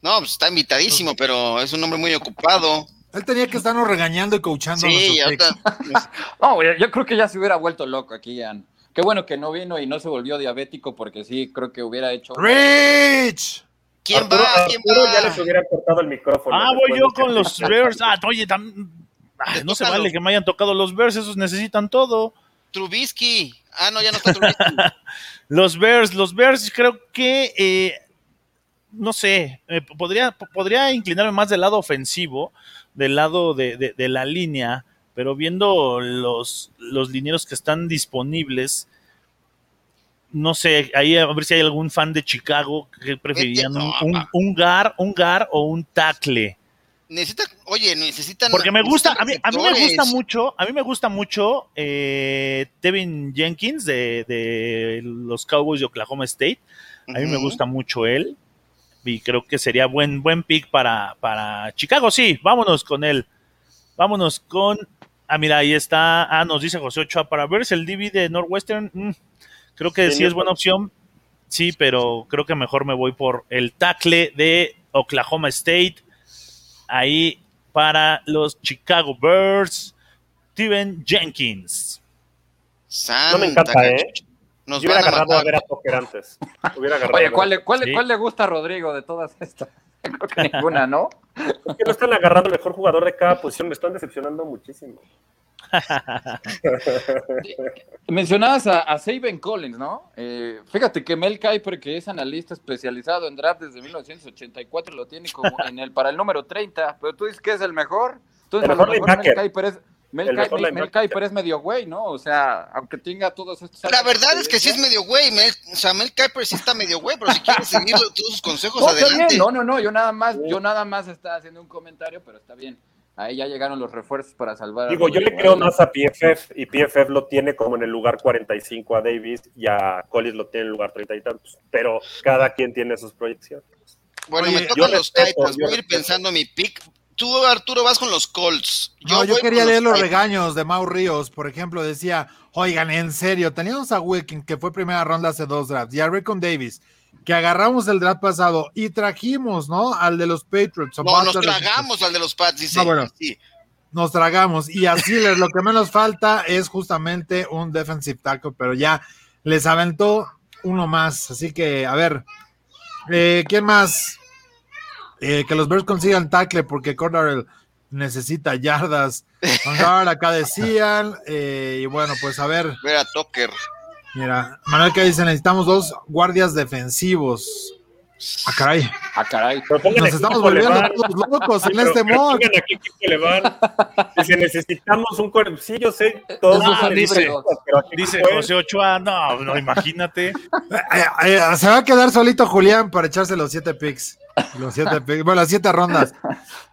No, pues está invitadísimo, pero es un hombre muy ocupado. Él tenía que estarnos regañando y coachando Sí, nuestros ahorita. picks. No, yo yo creo que ya se hubiera vuelto loco aquí, Ian. Qué bueno que no vino y no se volvió diabético, porque sí, creo que hubiera hecho... ¡Rich! ¿Quién Arturo- va? ¿Quién Arturo ya va? les hubiera cortado el micrófono. Ah, voy yo con los Bears. Ah, oye, tam- Ay, no se vale que me hayan tocado los Bears, esos necesitan todo. Trubisky. Ah, no, ya no está Trubisky. Los Bears, los Bears creo que, eh, no sé, eh, podría, podría inclinarme más del lado ofensivo, del lado de, de- de la línea, pero viendo los, los linieros que están disponibles, no sé, ahí a ver si hay algún fan de Chicago que preferirían un, no, un, gar, un gar o un tackle. Necesita, oye, necesitan. Porque me gusta, a mí, a mí me gusta mucho, a mí me gusta mucho eh, Tevin Jenkins de, de los Cowboys de Oklahoma State. A mí me gusta mucho él y creo que sería buen, buen pick para, para Chicago. Sí, vámonos con él. Vámonos con. Ah, mira, ahí está. Ah, nos dice José Ochoa para verse el DB de Northwestern. mm, creo que Sí, sí es buena opción. Sí, pero creo que mejor me voy por el tackle de Oklahoma State. Ahí para los Chicago Bears, Steven Jenkins. Santa No me encanta, ¿eh? Nos Yo hubiera a agarrado a ver a Tucker antes. Hubiera agarrado Oye, ¿cuál, le- cuál, Sí. cuál le gusta a Rodrigo de todas estas? Creo que ninguna, ¿no? Es que no están agarrando el mejor jugador de cada posición. Me están decepcionando muchísimo. Mencionabas a, a Saban Collins, ¿no? Eh, fíjate que Mel Kiper, que es analista especializado en draft desde 1984, lo tiene como en el para el número 30, pero tú dices que es el mejor. Entonces, El a lo mejor mejor Mel. Kiper es, Mel, Mel-. Mel Kiper es medio güey, ¿no? O sea, aunque tenga todos estos. La verdad es que sí es medio güey. Mel, o sea, Mel Kiper sí está medio güey, pero si quieres seguir todos sus consejos, No, está adelante. bien, no, no, no, yo nada más, yo nada más estaba haciendo un comentario, pero está bien. Ahí ya llegaron los refuerzos para salvar. a Digo, yo le creo más a PFF y PFF lo tiene como en el lugar 45 a Davis y a Collins lo tiene en el lugar 30 y tantos. Pero cada quien tiene sus proyecciones. Bueno, Oye, me tocan los respeto, Titans. Voy a ir pensando mi pick. Tú, Arturo, vas con los Colts. no, yo quería leer los regaños de Mau Ríos. Por ejemplo, decía, oigan, en serio, teníamos a Wilkins, que fue primera ronda hace dos drafts, y a Rickon Davis, que agarramos el draft pasado y trajimos, ¿no? Al de los Patriots. No, nos tragamos al de los Pats, dice. No, bueno. Sí. Nos tragamos. Y a Steelers lo que menos falta es justamente un defensive tackle, pero ya les aventó uno más. Así que, a ver, eh, ¿quién más? Eh, que los Bears consigan tackle porque Cordell necesita yardas. Vanguard acá decían. eh, y bueno, pues a ver, Ver a Tucker. mira, Manuel que dice, necesitamos dos guardias defensivos. Ah, caray. Ah, caray. Nos estamos volviendo todos locos en Pero- este mod. Dice, necesitamos un core. Sí, yo sé. Todos Esos son usan dice- híbridos. pero ¿a qué Dice? José Ochoa, no, no, imagínate. Eh, se va a quedar solito Julián para echarse los siete picks. Los siete picks. Bueno, las siete rondas.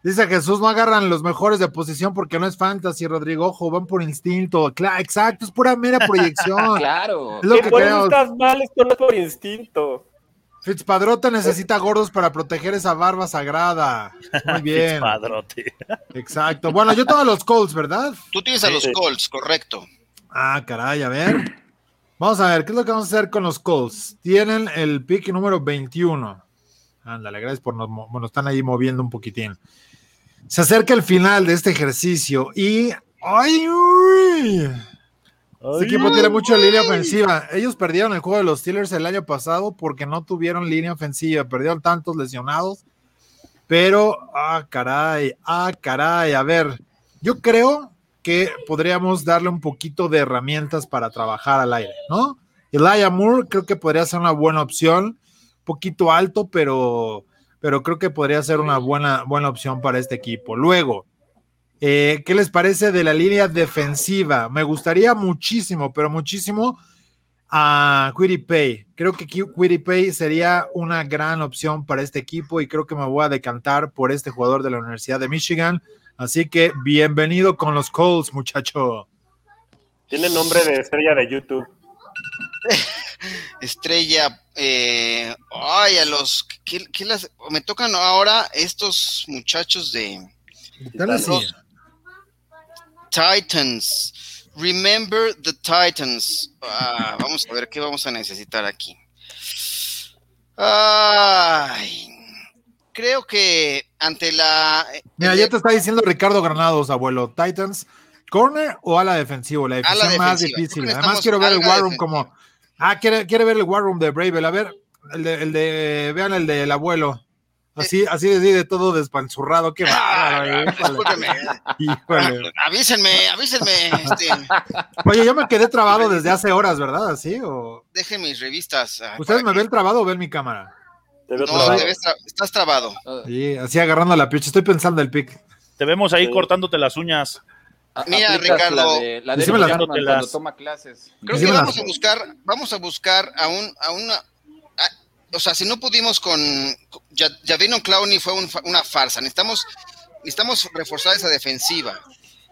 Dice Jesús, no agarran los mejores de posición porque no es fantasy, Rodrigo. Ojo, van por instinto. Claro, exacto, es pura mera proyección. Claro. Es lo que creo. estás mal, esto no es por instinto. Fitzpadrote necesita gordos para proteger esa barba sagrada. Muy bien. Padrote. Exacto. Bueno, yo tengo a los Colts, ¿verdad? Tú tienes a los Sí. Colts, correcto. Ah, caray, a ver. Vamos a ver, ¿qué es lo que vamos a hacer con los Colts? Tienen el pick número 21. Ándale, gracias por nos, están ahí moviendo un poquitín. Se acerca el final de este ejercicio y. ¡Ay! uy! Este equipo tiene mucha línea ofensiva. Ellos perdieron el juego de los Steelers el año pasado porque no tuvieron línea ofensiva. Perdieron tantos lesionados. Pero, ah, caray, ah, caray. A ver, yo creo que podríamos darle un poquito de herramientas para trabajar al aire, ¿no? Elijah Moore creo que podría ser una buena opción. Poquito alto, pero, pero creo que podría ser una buena, buena opción para este equipo. Luego, eh, ¿Qué les parece de la línea defensiva? Me gustaría muchísimo, pero muchísimo a Pay. Creo que Pay sería una gran opción para este equipo y creo que me voy a decantar por este jugador de la Universidad de Michigan. Así que bienvenido con los Colts, muchacho. Tiene nombre de estrella de YouTube. Estrella, eh, ay, a los, ¿qué, qué las, me tocan ahora estos muchachos de. Los Titans. Remember the Titans. Ah, vamos a ver qué vamos a necesitar aquí. Ay, creo que ante la. Mira, ya te está diciendo Ricardo Granados, abuelo. Titans, corner o ala defensivo, la decisión más defensiva. difícil. Creo que Además, quiero ver el ala War Room defensiva. como. Ah, quiere, quiere ver el War Room de Bravel. A ver, el de, el de vean el del abuelo. Así, así de, de todo despanzurrado. Qué bárbaro. Ah, híjole. discúlpeme. Híjole. Avísenme, avísenme. Este, Oye, yo me quedé trabado desde hace horas, ¿verdad? ¿Así? ¿O... dejen mis revistas. ah, ¿Ustedes me ven trabado o ven mi cámara? Te veo que- trabado. No, te ves tra- estás trabado. Sí, así agarrando la picha. Estoy pensando el pick. Te vemos ahí Sí. cortándote las uñas. A- Mira, Ricardo, La de, la de decime las- Charman cuando las- toma clases. Creo que las- vamos a buscar, vamos a buscar a un, a una, a- o sea, si no pudimos con, ya, Javino Clowney fue un una farsa. Necesitamos, necesitamos reforzar esa defensiva.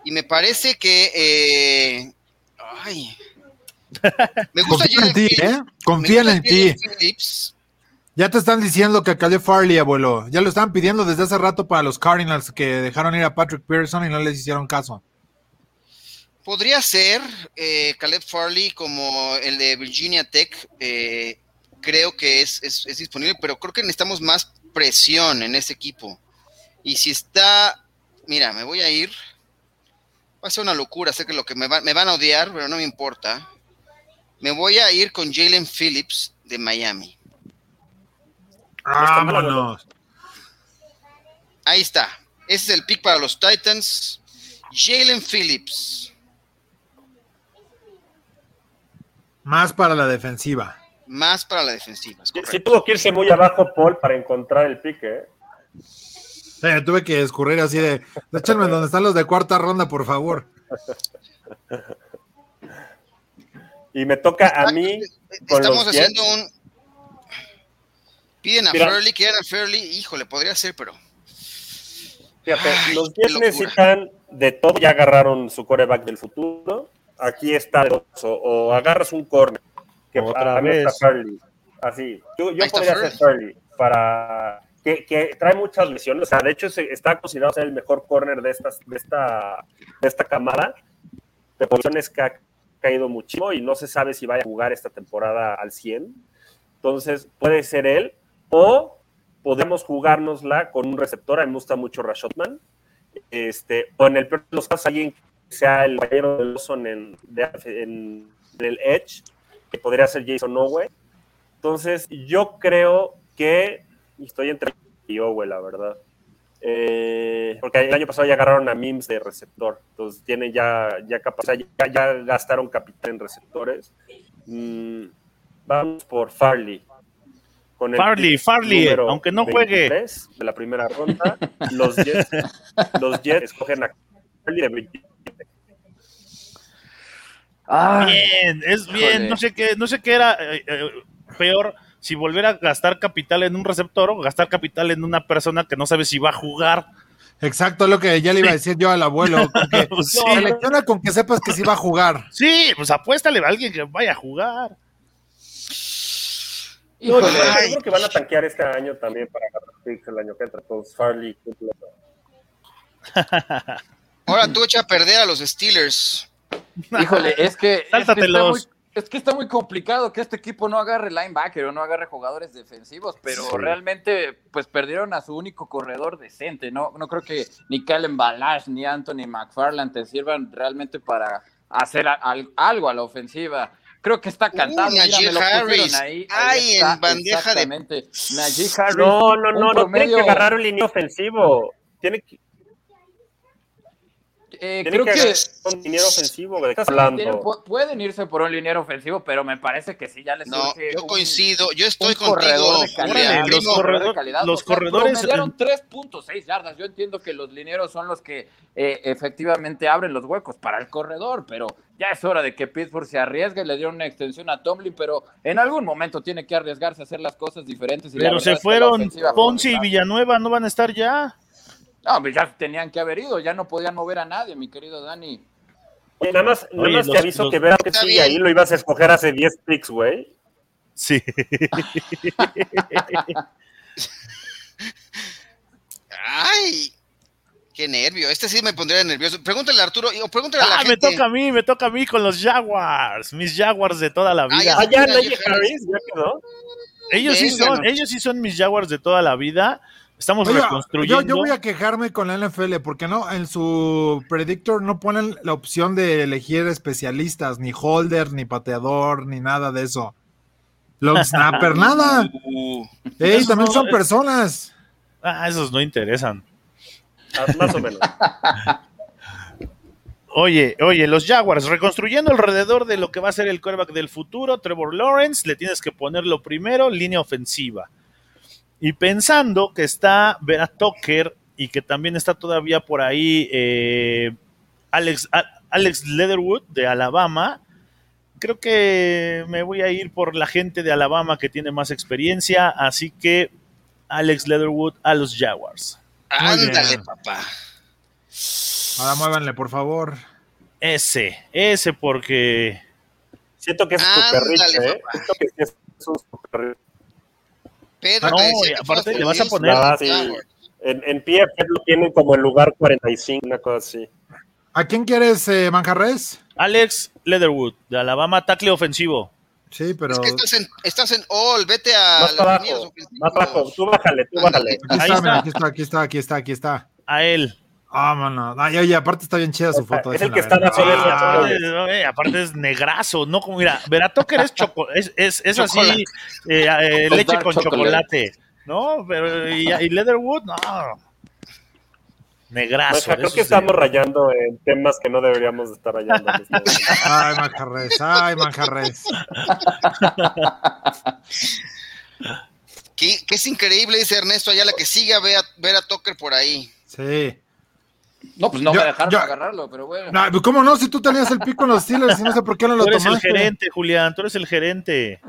Y me parece que, eh, ay, me gusta Confían en Jalen ti. ¿eh? Confían en ti. Ya te están diciendo que Caleb Farley, abuelo. Ya lo estaban pidiendo desde hace rato para los Cardinals que dejaron ir a Patrick Pearson y no les hicieron caso. Podría ser eh, Caleb Farley como el de Virginia Tech. eh, creo que es, es- es disponible, pero creo que necesitamos más presión en ese equipo. Y si está, mira, me voy a ir. Va a ser una locura, sé que lo que me, va- me van a odiar, pero no me importa. Me voy a ir con Jalen Phillips de Miami. Vámonos. Ahí está. Ese es el pick para los Titans. Jalen Phillips. Más para la defensiva. Más para la defensiva. Sí, sí tuvo que irse muy abajo Paul para encontrar el pique. ¿eh? Tuve que escurrir así de. Échenme donde están los de cuarta ronda, por favor. Y me toca a mí con Estamos los haciendo un. Piden a Mira. Fairley, quieren a Fairley. Híjole, podría ser, pero. Fíjate, Ay, los qué Jets locura. necesitan de todo. Ya agarraron su coreback del futuro. Aquí está. O, o agarras un corner. Que Otra para mí vez. Así. Yo, podría hacer Fairley para, que, que trae muchas lesiones. O sea, de hecho, se- está considerado ser el mejor corner de, estas, de, esta, de esta camada. De posiciones que ha caído muchísimo y no se sabe si vaya a jugar esta temporada al 100. Entonces, puede ser él. O podemos jugárnosla con un receptor. A mí me gusta mucho Rashotman. Este, o en el peor de los casos, alguien que sea el caballero de Lawson en, de- en- en el Edge, que podría ser Jason Owe. Entonces, yo creo que estoy entre y Owe, la verdad. Eh, porque el año pasado ya agarraron a Mims de receptor, entonces tienen ya, ya capacidad, ya, ya gastaron capital en receptores. Mm, vamos por Farley. Con el Farley, Farley, aunque no juegue. 23 De la primera ronda, los Jets, los Jets escogen a Farley de 27. Ay, Bien, es bien. No sé qué, no sé qué era eh, eh, peor si volver a gastar capital en un receptor o gastar capital en una persona que no sabe si va a jugar. Exacto, lo que ya le iba a decir yo al abuelo. con que- Pues sí. Selecciona con que sepas que sí va a jugar. Sí, pues apuéstale a alguien que vaya a jugar. No, yo, híjole. creo- que van a tanquear este año también para agarrar el año que entra. Entonces, Farley, Ahora tú echa a perder a los Steelers. Híjole, es que, es que, está muy, es que está muy complicado que este equipo no agarre linebacker o no agarre jugadores defensivos, pero Sí. realmente pues perdieron a su único corredor decente. No, no creo que ni Kellen Balash ni Anthony McFarland te sirvan realmente para hacer a- algo a la ofensiva. Creo que está cantado. Uh, Najee Harris. ahí, Ay, ahí está, en bandeja de-. Najee Harris. No, no, un no, no tiene que agarrar un línea ofensivo. Tiene que, eh, creo que que un liniero ofensivo. ¿De qué estás tienen- hablando? pu- pueden irse por un liniero ofensivo, pero me parece que sí ya les No, yo un- coincido, yo estoy contigo. corredor de calidad. Órale, los primo. corredores- de calidad. los O sea, corredores, promediaron 3.6 yardas. Yo entiendo que los linieros son los que eh, efectivamente abren los huecos para el corredor, pero ya es hora de que Pittsburgh se arriesgue. Le dieron una extensión a Tomlin, pero en algún momento tiene que arriesgarse a hacer las cosas diferentes. y Pero se fueron Ponce y. Villanueva, no van a estar ya. No, pues ya tenían que haber ido, ya no podían mover a nadie, mi querido Dani. Oye, nada más, nada Oye, más los- te aviso los- que veas que bien. ahí, lo ibas a escoger hace 10 picks, güey. Sí. Ay, qué nervio. Este sí me pondría nervioso. Pregúntale a Arturo, o pregúntale a la Ah, me toca a mí, me toca a mí con los Jaguars, mis Jaguars de toda la vida. ya Ah, ya, Najee Najee Harris, ya quedó. ellos sí son, no. ellos sí son mis Jaguars de toda la vida. Estamos Oiga, reconstruyendo. yo, yo voy a quejarme con la NFL porque no, en su predictor no ponen la opción de elegir especialistas, ni holder, ni pateador, ni nada de eso. Long snapper, nada. Uh, Ey, también no, son es- personas. Ah, esos no interesan. Ah, Más o menos. Oye, oye, los Jaguars, reconstruyendo alrededor de lo que va a ser el quarterback del futuro, Trevor Lawrence, le tienes que poner lo primero, línea ofensiva. Y pensando que está Vera Tucker y que también está todavía por ahí eh, Alex, A- Alex Leatherwood de Alabama, creo que me voy a ir por la gente de Alabama que tiene más experiencia, así que Alex Leatherwood a los Jaguars. ándale, papá. Ahora muévanle, por favor. Ese, ese porque... Siento que es rich, Ándale, ¿eh? Siento que es un super rich. Pedro No, y aparte le vas a poner- Ah, sí. En, en PFF lo tienen como en lugar 45, una cosa así. ¿A quién quieres, eh, Manjarres? Alex Leatherwood, de Alabama, tackle ofensivo. Sí, pero Es que estás en, estás en all, vete a Más abajo, más abajo. Tú bájale, tú bájale. aquí Ahí está, mira, está. aquí está, aquí está, aquí está, aquí está. A él. Ah, mano. Ay, oye, aparte está bien chida su foto. Es el que está en la Ah, la- aparte, eh, aparte es negrazo, ¿no? Como, mira, Veratoker es, choco, es, es, es así, eh, eh, Con leche con chocolate. chocolate, ¿no? Pero, y, y Leatherwood, no. Negrazo. Maja, creo eso que sí. estamos rayando en temas que no deberíamos de estar rayando. este. Ay, Manjarres, ay, Manjarres. Que, que es increíble, dice Ernesto Ayala, que siga ver a, ver a Tucker por ahí. Sí. No, pues no Yo- me dejaron yo- agarrarlo, pero bueno. No, ¿Cómo no? Si tú tenías el pico en los Steelers y no sé por qué no lo Tú eres el tomaste. gerente, Julián, tú eres el gerente.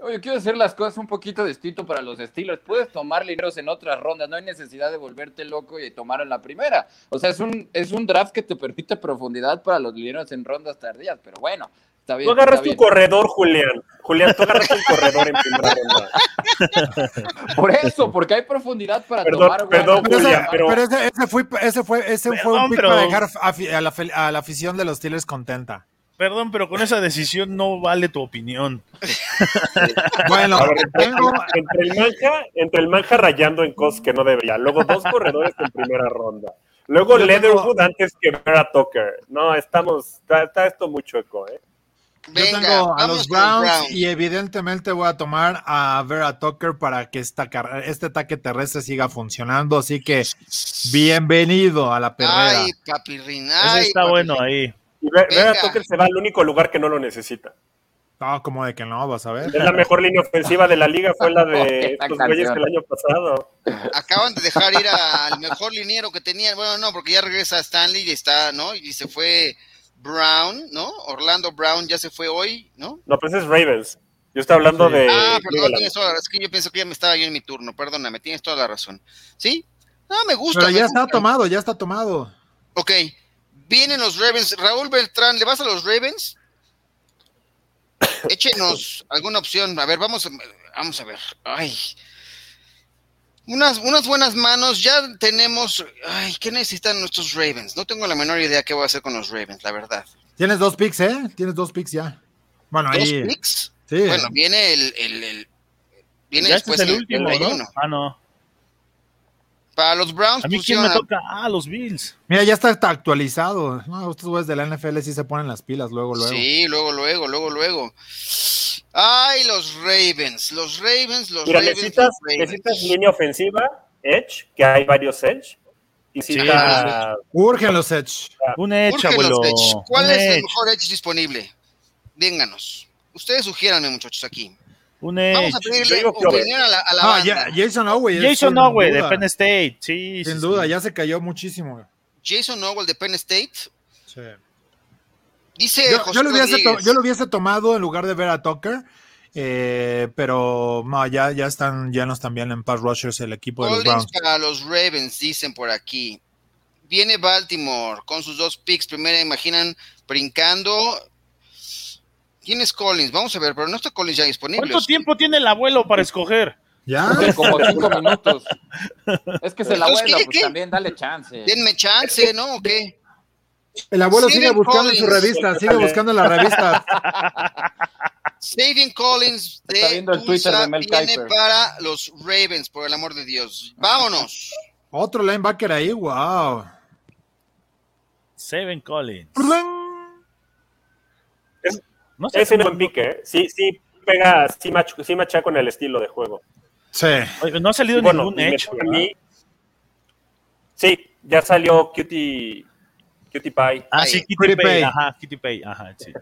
Oye, quiero hacer las cosas un poquito distinto para los Steelers. Puedes tomar lineros en otras rondas, no hay necesidad de volverte loco y tomar en la primera. O sea, es un, es un draft que te permite profundidad para los lineros en rondas tardías, pero bueno, está bien. Tú agarras tu corredor, Julián. Julián, tú agarras un corredor en primera ronda. Por eso, porque hay profundidad para Perdón, tomar. perdón, Pero, ese, Julia, pero- pero ese, ese fue, ese fue, ese fue un pick pero- para dejar a la, fel- a la afición de los Steelers contenta. Perdón, pero con esa decisión no vale tu opinión. Bueno, ver, entre, tengo, entre el manja, entre el manja rayando en cosas que no debería, luego dos corredores en primera ronda, luego Leatherwood tengo- antes que Vera Tucker. No, estamos, está, está esto muy chueco, ¿eh? Yo tengo a los los Browns y evidentemente voy a tomar a Vera Tucker para que esta este ataque terrestre siga funcionando. Así que bienvenido a la perrera. Ay, papirrín. Ese Ay, está bueno ahí. Y Ve- Vera Venga. Tucker se va al único lugar que no lo necesita. No, como de que no, vas a ver. Es la mejor línea ofensiva de la liga, fue la de Esta estos güeyes canción. el año pasado. Acaban de dejar ir al mejor liniero que tenían. Bueno, no, porque ya regresa Stanley y está, ¿no? Y se fue Brown, ¿no? Orlando Brown ya se fue hoy, ¿no? No, pues es Ravens. Yo estoy hablando Sí. de. ah, perdón, Cleveland. tienes toda la Es que yo pienso que ya me estaba yo en mi turno. Perdóname, tienes toda la razón. ¿Sí? No, me gusta. Pero me ya está tomado, ya está tomado. Ok. Vienen los Ravens. Raúl Beltrán, ¿le vas a los Ravens? Échenos alguna opción. A ver, vamos a, vamos a ver. Ay. Unas, unas buenas manos. Ya tenemos. Ay, ¿qué necesitan nuestros Ravens? No tengo la menor idea qué voy a hacer con los Ravens, la verdad. Tienes dos picks, ¿eh? Tienes dos picks ya. Bueno, ¿Dos ahí. picks? Sí. Bueno, viene el. el- el- viene Ya este después es el el último, 31. ¿no? Ah, no. Para los Browns A mí quién me toca? Ah, los Bills. Mira, ya está actualizado. No, estos güeyes de la NFL sí se ponen las pilas luego, luego. Sí, luego, luego, luego, luego. Ay, los Ravens, los Ravens, los Mira, Ravens. necesitas, los Ravens. necesitas línea ofensiva, Edge, que hay varios Edge. Y necesitas Urgen los Edge. Un Edge, Urgen abuelo. los Edge. ¿Cuál Un es el Edge. mejor Edge disponible? Vénganos. Ustedes sugiéranme, muchachos, aquí. Un Vamos a Edge. pedirle opinión a la, a la Ah, banda. ya- Jason Owe. es Jason sin Owe de. Penn State. Sí, Sin sí, duda, sí. ya se cayó muchísimo. Jason Nowell de Penn State. Sí. Dice Yo, José yo lo hubiese to- Rodríguez. yo lo hubiese tomado en lugar de ver a Tucker, eh, pero no, ya, ya están llenos también en pass rushers el equipo de los Collins Browns. para los Ravens, dicen por aquí. Viene Baltimore con sus dos picks. Primera, imaginan, brincando. ¿Quién es Collins? Vamos a ver, pero no está Collins ya disponible. ¿Cuánto tiempo tiene el abuelo para escoger? ¿Ya? Como cinco minutos. Es que se la ¿qué- pues qué? también dale chance. Denme chance, ¿no? ¿O qué? El abuelo Steven sigue buscando en su Collins. revista, sigue buscando en la revista. Saving Collins de Está viendo el Twitter de Mel viene Kiper. para los Ravens, por el amor de Dios. Vámonos. Otro linebacker ahí, wow. Seven Collins. Es- No sé ese cómo- buen pique, ¿eh? Sí, sí, pega, sí, macho, sí macha con el estilo de juego. Sí. Oye, no ha salido bueno, ningún mí- Sí, ya salió Cutie, Cutie Pie. Ah, sí, Pay. Pay. Ajá, Kitty Pay. Ajá, sí.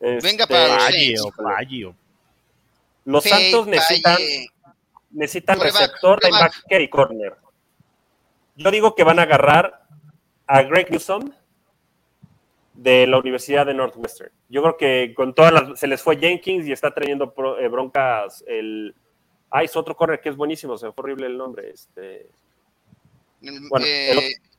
Venga Este, para los Valle o Valle. Los Pay, Santos necesitan, Valle. necesitan receptor, quarterback. linebacker y corner. Yo digo que van a agarrar a Greg Newsom de la Universidad de Northwestern. Yo creo que con todas las, se les fue Jenkins y está trayendo pro- eh, broncas el ah, es otro corner que es buenísimo, se me fue horrible el nombre, este Bueno, Eh, el-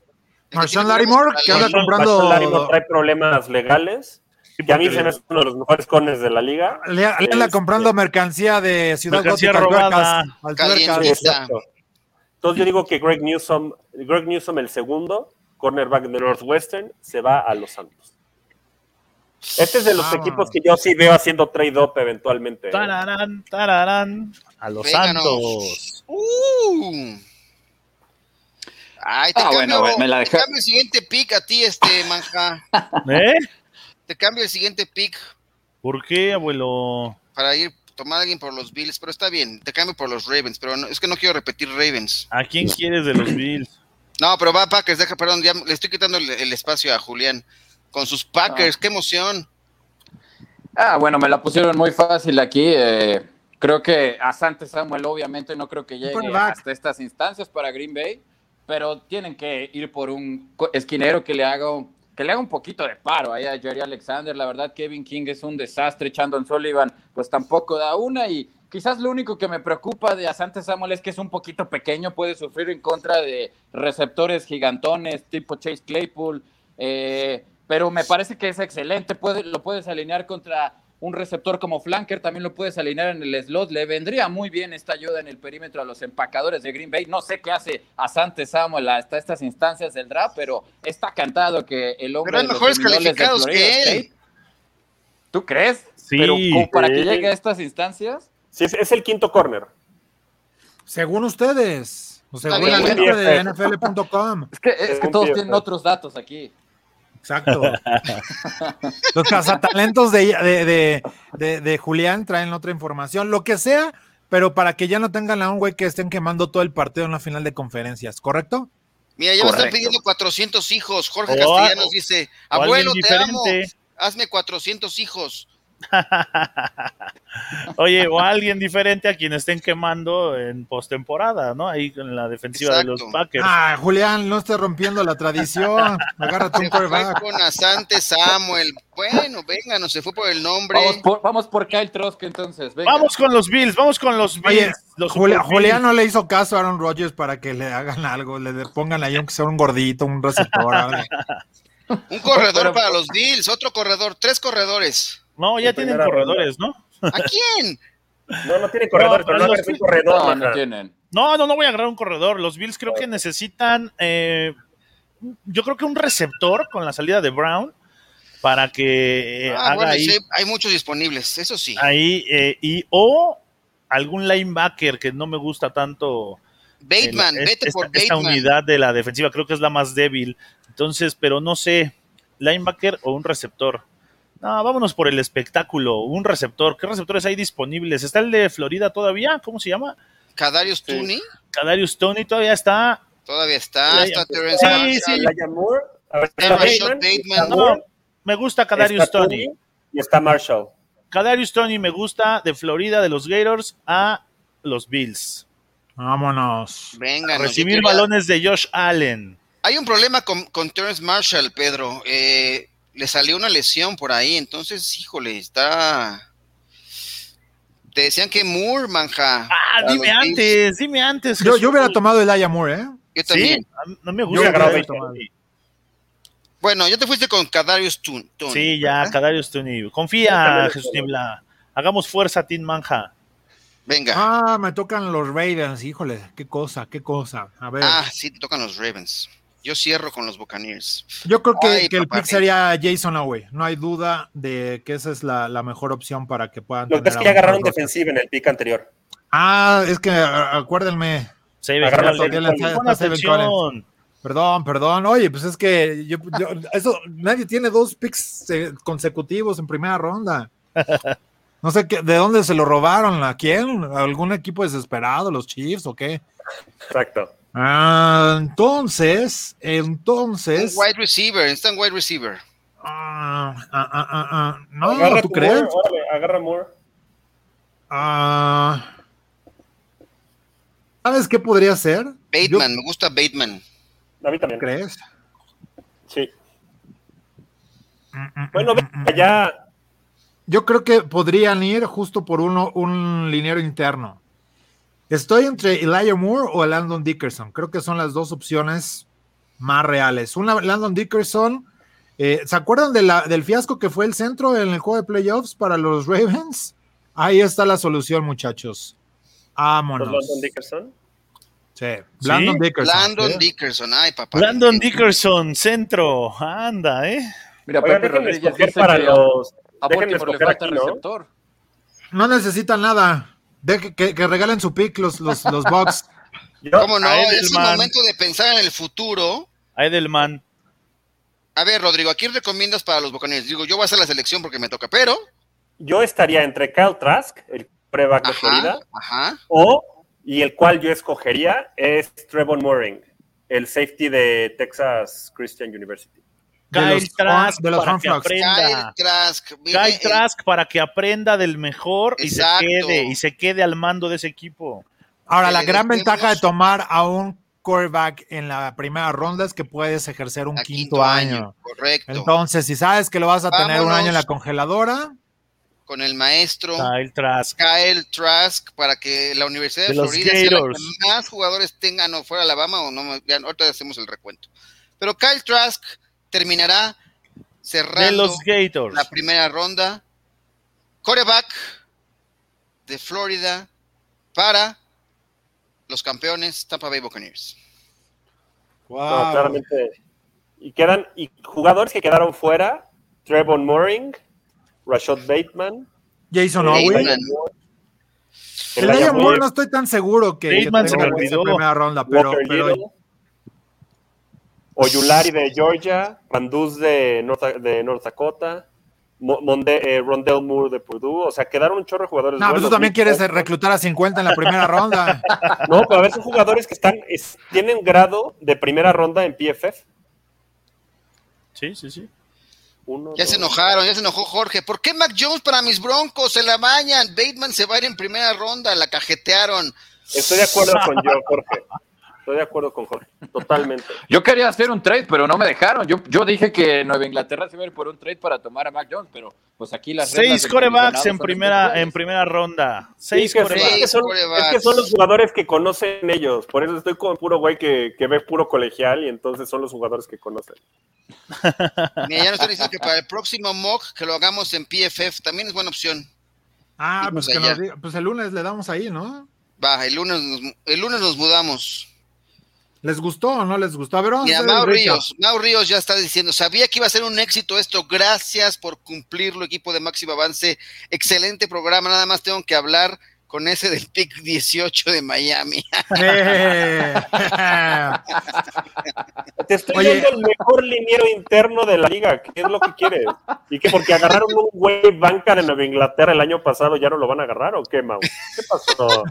Marshawn problemas que anda comprando- Marshall Lattimore trae problemas legales, que a mí se me hace uno de los mejores corners de la liga. Le, le anda Este- comprando mercancía de Ciudad Mercancía Gótica, robada. altuercas. Entonces yo digo que Greg Newsom, Greg Newsom el segundo, cornerback de Northwestern, se va a los Santos. Este es de los equipos que yo sí veo haciendo trade-up eventualmente. ¿eh? Tararán, tararán. A los. Santos. Uh. Ay, te, Ah, cambio, bueno, me la te dejé. cambio el siguiente pick a ti, este manja. ¿Eh? Te cambio el siguiente pick ¿Por qué, abuelo? para ir tomar a alguien por los Bills, pero está bien, te cambio por los Ravens, pero no- es que no quiero repetir Ravens. ¿A quién quieres de los Bills? No, pero va Packers, deja, perdón, ya le estoy quitando el, el espacio a Julián con sus Packers, qué emoción. Ah, bueno, me la pusieron muy fácil aquí. eh, creo que a Sante Samuel obviamente no creo que llegue hasta estas instancias para Green Bay, pero tienen que ir por un esquinero que le haga que le haga un poquito de paro ahí a Jerry Alexander. La verdad, Kevin King es un desastre. Chandon Sullivan, pues tampoco da una. Y quizás lo único que me preocupa de Asante Samuel es que es un poquito pequeño, puede sufrir en contra de receptores gigantones tipo Chase Claypool. eh, pero me parece que es excelente. Puede, lo puedes alinear contra un receptor como flanker, también lo puedes alinear en el slot. Le vendría muy bien esta ayuda en el perímetro a los empacadores de Green Bay. No sé qué hace Asante Samuel hasta estas instancias del draft, pero está cantado que el hombre Pero hay de los mejores de calificados que él. ¿Tú crees? Sí, pero como para que llegue a estas instancias. Sí, es, es el quinto corner. Según ustedes, o según la lista de NFL.com. Es que, es que todos tienen otros datos aquí. Exacto. Los cazatalentos de, de, de, de, de Julián traen otra información, lo que sea, pero para que ya no tengan a un güey que estén quemando todo el partido en la final de conferencias, ¿correcto? Mira, ya me están pidiendo 400 hijos. Jorge O- Castellanos dice, abuelo, te amo, hazme 400 hijos. Oye, o alguien diferente a quien estén quemando en postemporada, ¿no? Ahí en la defensiva de los. Packers. Ah, Julián, no estés rompiendo la tradición. Agárrate un quarterback. con Asante Samuel. Bueno, venga, no se fue por el nombre. Vamos por, vamos por Kyle Trosk entonces. venga. Vamos con los Bills, vamos con los Bills. Oye, los Julián no le hizo caso a Aaron Rodgers para que le hagan algo, le le pongan ahí aunque sea un gordito, un receptor. algo. Un corredor Pero- para los Bills, otro corredor, tres corredores. No, ya En tienen corredores, ¿no? ¿A quién? No, no tiene corredores, No, pero no un corredor. No, no tienen. No, no, no voy a agarrar un corredor. Los Bills creo que necesitan, eh, yo creo que un receptor con la salida de Brown para que eh, Ah, haga bueno, ahí, sí, hay muchos disponibles, eso sí. ahí eh, y o algún linebacker que no me gusta tanto. Bateman, el- vete esta, por esta Bateman. unidad de la defensiva creo que es la más débil. Entonces, pero no sé, linebacker o un receptor. No, vámonos por el espectáculo, un receptor. ¿Qué receptores hay disponibles? ¿Está el de Florida todavía? ¿Cómo se llama? Kadarius Sí. Tooney, Kadarius Tony todavía está. todavía está, Sí, está sí, Terrence sí, Marshall, sí. Moore, Bateman, No, me gusta Kadarius está Tony. Y está Marshall. Kadarius Tony me gusta de Florida, de los Gators a los Bills. Vámonos. Venga, Recibir balones de Josh Allen. Hay un problema con, con Terrence Marshall, Pedro. Eh, le salió una lesión por ahí, entonces, híjole, está. Te decían que Moore, manja. Ah, dime antes, dime antes. Yo, yo hubiera tomado el Aya Moore, ¿eh? Yo Sí, también. mí no me Yo gusta. hubiera Kadarius tomado. Toney. Bueno, ya te fuiste con Kadarius Toon- Toney. Sí, ya, Tony. Yo Confía, Jesús. Niebla. Hagamos fuerza, Team Manja. Venga. Ah, me tocan los Ravens, híjole, qué cosa, qué cosa. A ver, Ah, sí, te tocan los Ravens. Yo cierro con los Buccaneers. yo creo que, ay, que el pick sería Jason Owe. No hay duda de que esa es la, la mejor opción para que puedan Lo que pasa es que ya agarraron roster. defensiva en el pick anterior. Ah, es que acuérdenme. Atención. Perdón, perdón. Oye, pues es que yo, yo- eso, nadie tiene dos picks eh, consecutivos en primera ronda. No sé qué, de dónde se lo robaron, a quién, ¿A algún equipo desesperado, los Chiefs o qué. Exacto. Ah, entonces, Un entonces. wide receiver, está en wide receiver. ah, ah, ah, ah, no, Agarra ¿tú tu crees? Moore, agarra Moore. Ah, ¿Sabes qué podría ser? Bateman, me gusta Bateman. A mí también. ¿Tú crees? Sí. Mm, mm, Bueno, mm, ya. Yo creo que podrían ir justo por uno, un liniero interno. Estoy entre Elijah Moore o Landon Dickerson. Creo que son las dos opciones más reales. Una, Landon Dickerson. eh, ¿Se acuerdan de la- del fiasco que fue el centro en el juego de playoffs para los Ravens? Ahí está la solución, muchachos. Vámonos. Los London Dickerson. Sí, Landon ¿Sí? Dickerson. Landon sí. Dickerson, ay papá. Brandon Dickerson, centro. Anda, ¿eh? Mira, Oigan, Pepe Rodríguez dice para que los. a déjenme Baltimore le escoger falta aquí, ¿no? receptor. No necesitan nada. Deje que, que regalen su pick los, los, los Bucks. ¿Cómo no? a Es el momento de pensar en el futuro. Edelman. A ver, Rodrigo, ¿a quién recomiendas para los Buccaneers? Digo, yo voy a hacer la selección porque me toca, pero. Yo estaría entre Kyle Trask, el preback de Florida, ajá. o, y el cual yo escogería, es Trevor Mooring, el safety de Texas Christian University. Kyle los- Trask de los para que. Kyle aprenda. Trask. Kyle el- Trask para que aprenda del mejor y se quede y se quede al mando de ese equipo. Ahora, que la gran dejemos- ventaja de tomar a un quarterback en la primera ronda es que puedes ejercer un quinto, año. Correcto. Entonces, si sabes que lo vas a tener un año en la congeladora, con el maestro Kyle Trask. Kyle Trask para que la Universidad de, De los Florida sea la que más jugadores tengan o fuera Alabama o no, ya ahorita hacemos el recuento. Pero Kyle Trask terminará De cerrando los Gators. la primera ronda coreback de Florida para los campeones Tampa Bay Buccaneers. No, claramente. Y quedan, y jugadores que quedaron fuera, Trevon Moring, Rashad Bateman, Jason. Owen. El Moore no estoy tan seguro que, que Bateman se me esa olvidó. primera ronda, pero, Oyulari de Georgia, Randuz de North, de North Dakota, Monde- eh, Rondell Moore de Purdue, o sea, quedaron un chorro de jugadores. no, pero buenos. tú también quieres Bosa. reclutar a 50 en la primera ronda. No, pero a ver, son jugadores que están, es- tienen grado de primera ronda en PFF. Sí, sí, sí. Uno, Ya se enojaron, ya se enojó Jorge. ¿Por qué Mac Jones para mis broncos? Se la bañan. Bateman se va a ir en primera ronda, la cajetearon. Estoy de acuerdo con yo, Jorge. Estoy de acuerdo con Jorge, totalmente. Yo quería hacer un trade, pero no me dejaron. Yo, yo dije que Nueva Inglaterra se iba a ir por un trade para tomar a Mac Jones, pero pues aquí las Seis corebacks en primera, en primera ronda. Seis Sí, que- corebacks. es, que son, corebacks. es que son los jugadores que conocen ellos. Por eso estoy con puro güey que, que ve puro colegial y entonces son los jugadores que conocen. Mira, ya nos están diciendo que para el próximo mock que lo hagamos en PFF también es buena opción. Ah, pues, que allá. nos pues el lunes le damos ahí, ¿no? Va, el lunes nos, el lunes nos mudamos. ¿Les gustó o no les gustó? A ver, vamos Mira, a Mau. Ríos, Mau Ríos ya está diciendo, sabía que iba a ser un éxito esto, gracias por cumplirlo, equipo de Máximo Avance, excelente programa, nada más tengo que hablar con ese del pick 18 de Miami. Eh. Te estoy Oye. dando el mejor liniero interno de la liga. ¿Qué es lo que quieres? ¿Y que porque agarraron un güey banca de Nueva Inglaterra el año pasado ya no lo van a agarrar o qué, Mau? ¿Qué pasó?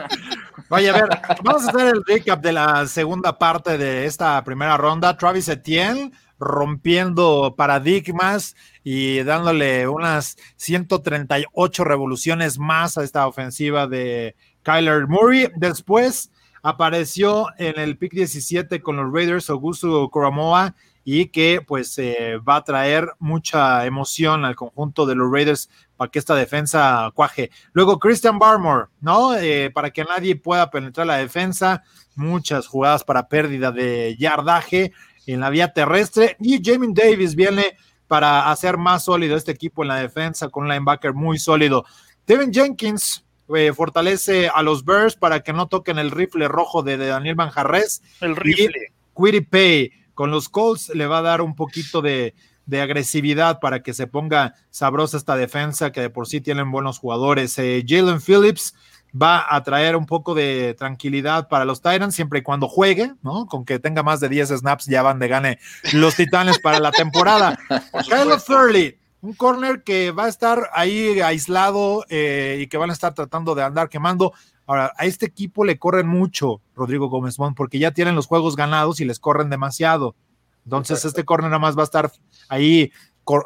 Oye, a ver, vamos a hacer el recap de la segunda parte de esta primera ronda. Travis Etienne rompiendo paradigmas y dándole unas 138 revoluciones más a esta ofensiva de Kyler Murray. Después apareció en el pick 17 con los Raiders Augusto Coromoa y que pues eh, va a traer mucha emoción al conjunto de los Raiders para que esta defensa cuaje. Luego Christian Barmore, ¿no? Eh, para que nadie pueda penetrar la defensa, muchas jugadas para pérdida de yardaje en la vía terrestre y Jamin Davis viene para hacer más sólido este equipo en la defensa con un linebacker muy sólido. Devin Jenkins eh, fortalece a los Bears para que no toquen el rifle rojo de, de Daniel Manjarres El rifle. Quiddy Pay con los Colts le va a dar un poquito de, de agresividad para que se ponga sabrosa esta defensa, que de por sí tienen buenos jugadores. Eh, Jalen Phillips va a traer un poco de tranquilidad para los Titans, siempre y cuando juegue, ¿no? Con que tenga más de 10 snaps, ya van de gane los Titanes para la temporada. Kylo Thurley, un corner que va a estar ahí aislado eh, y que van a estar tratando de andar quemando. Ahora, a este equipo le corren mucho, Rodrigo Gómez Mont, porque ya tienen los juegos ganados y les corren demasiado. Entonces, este corner nada más va a estar ahí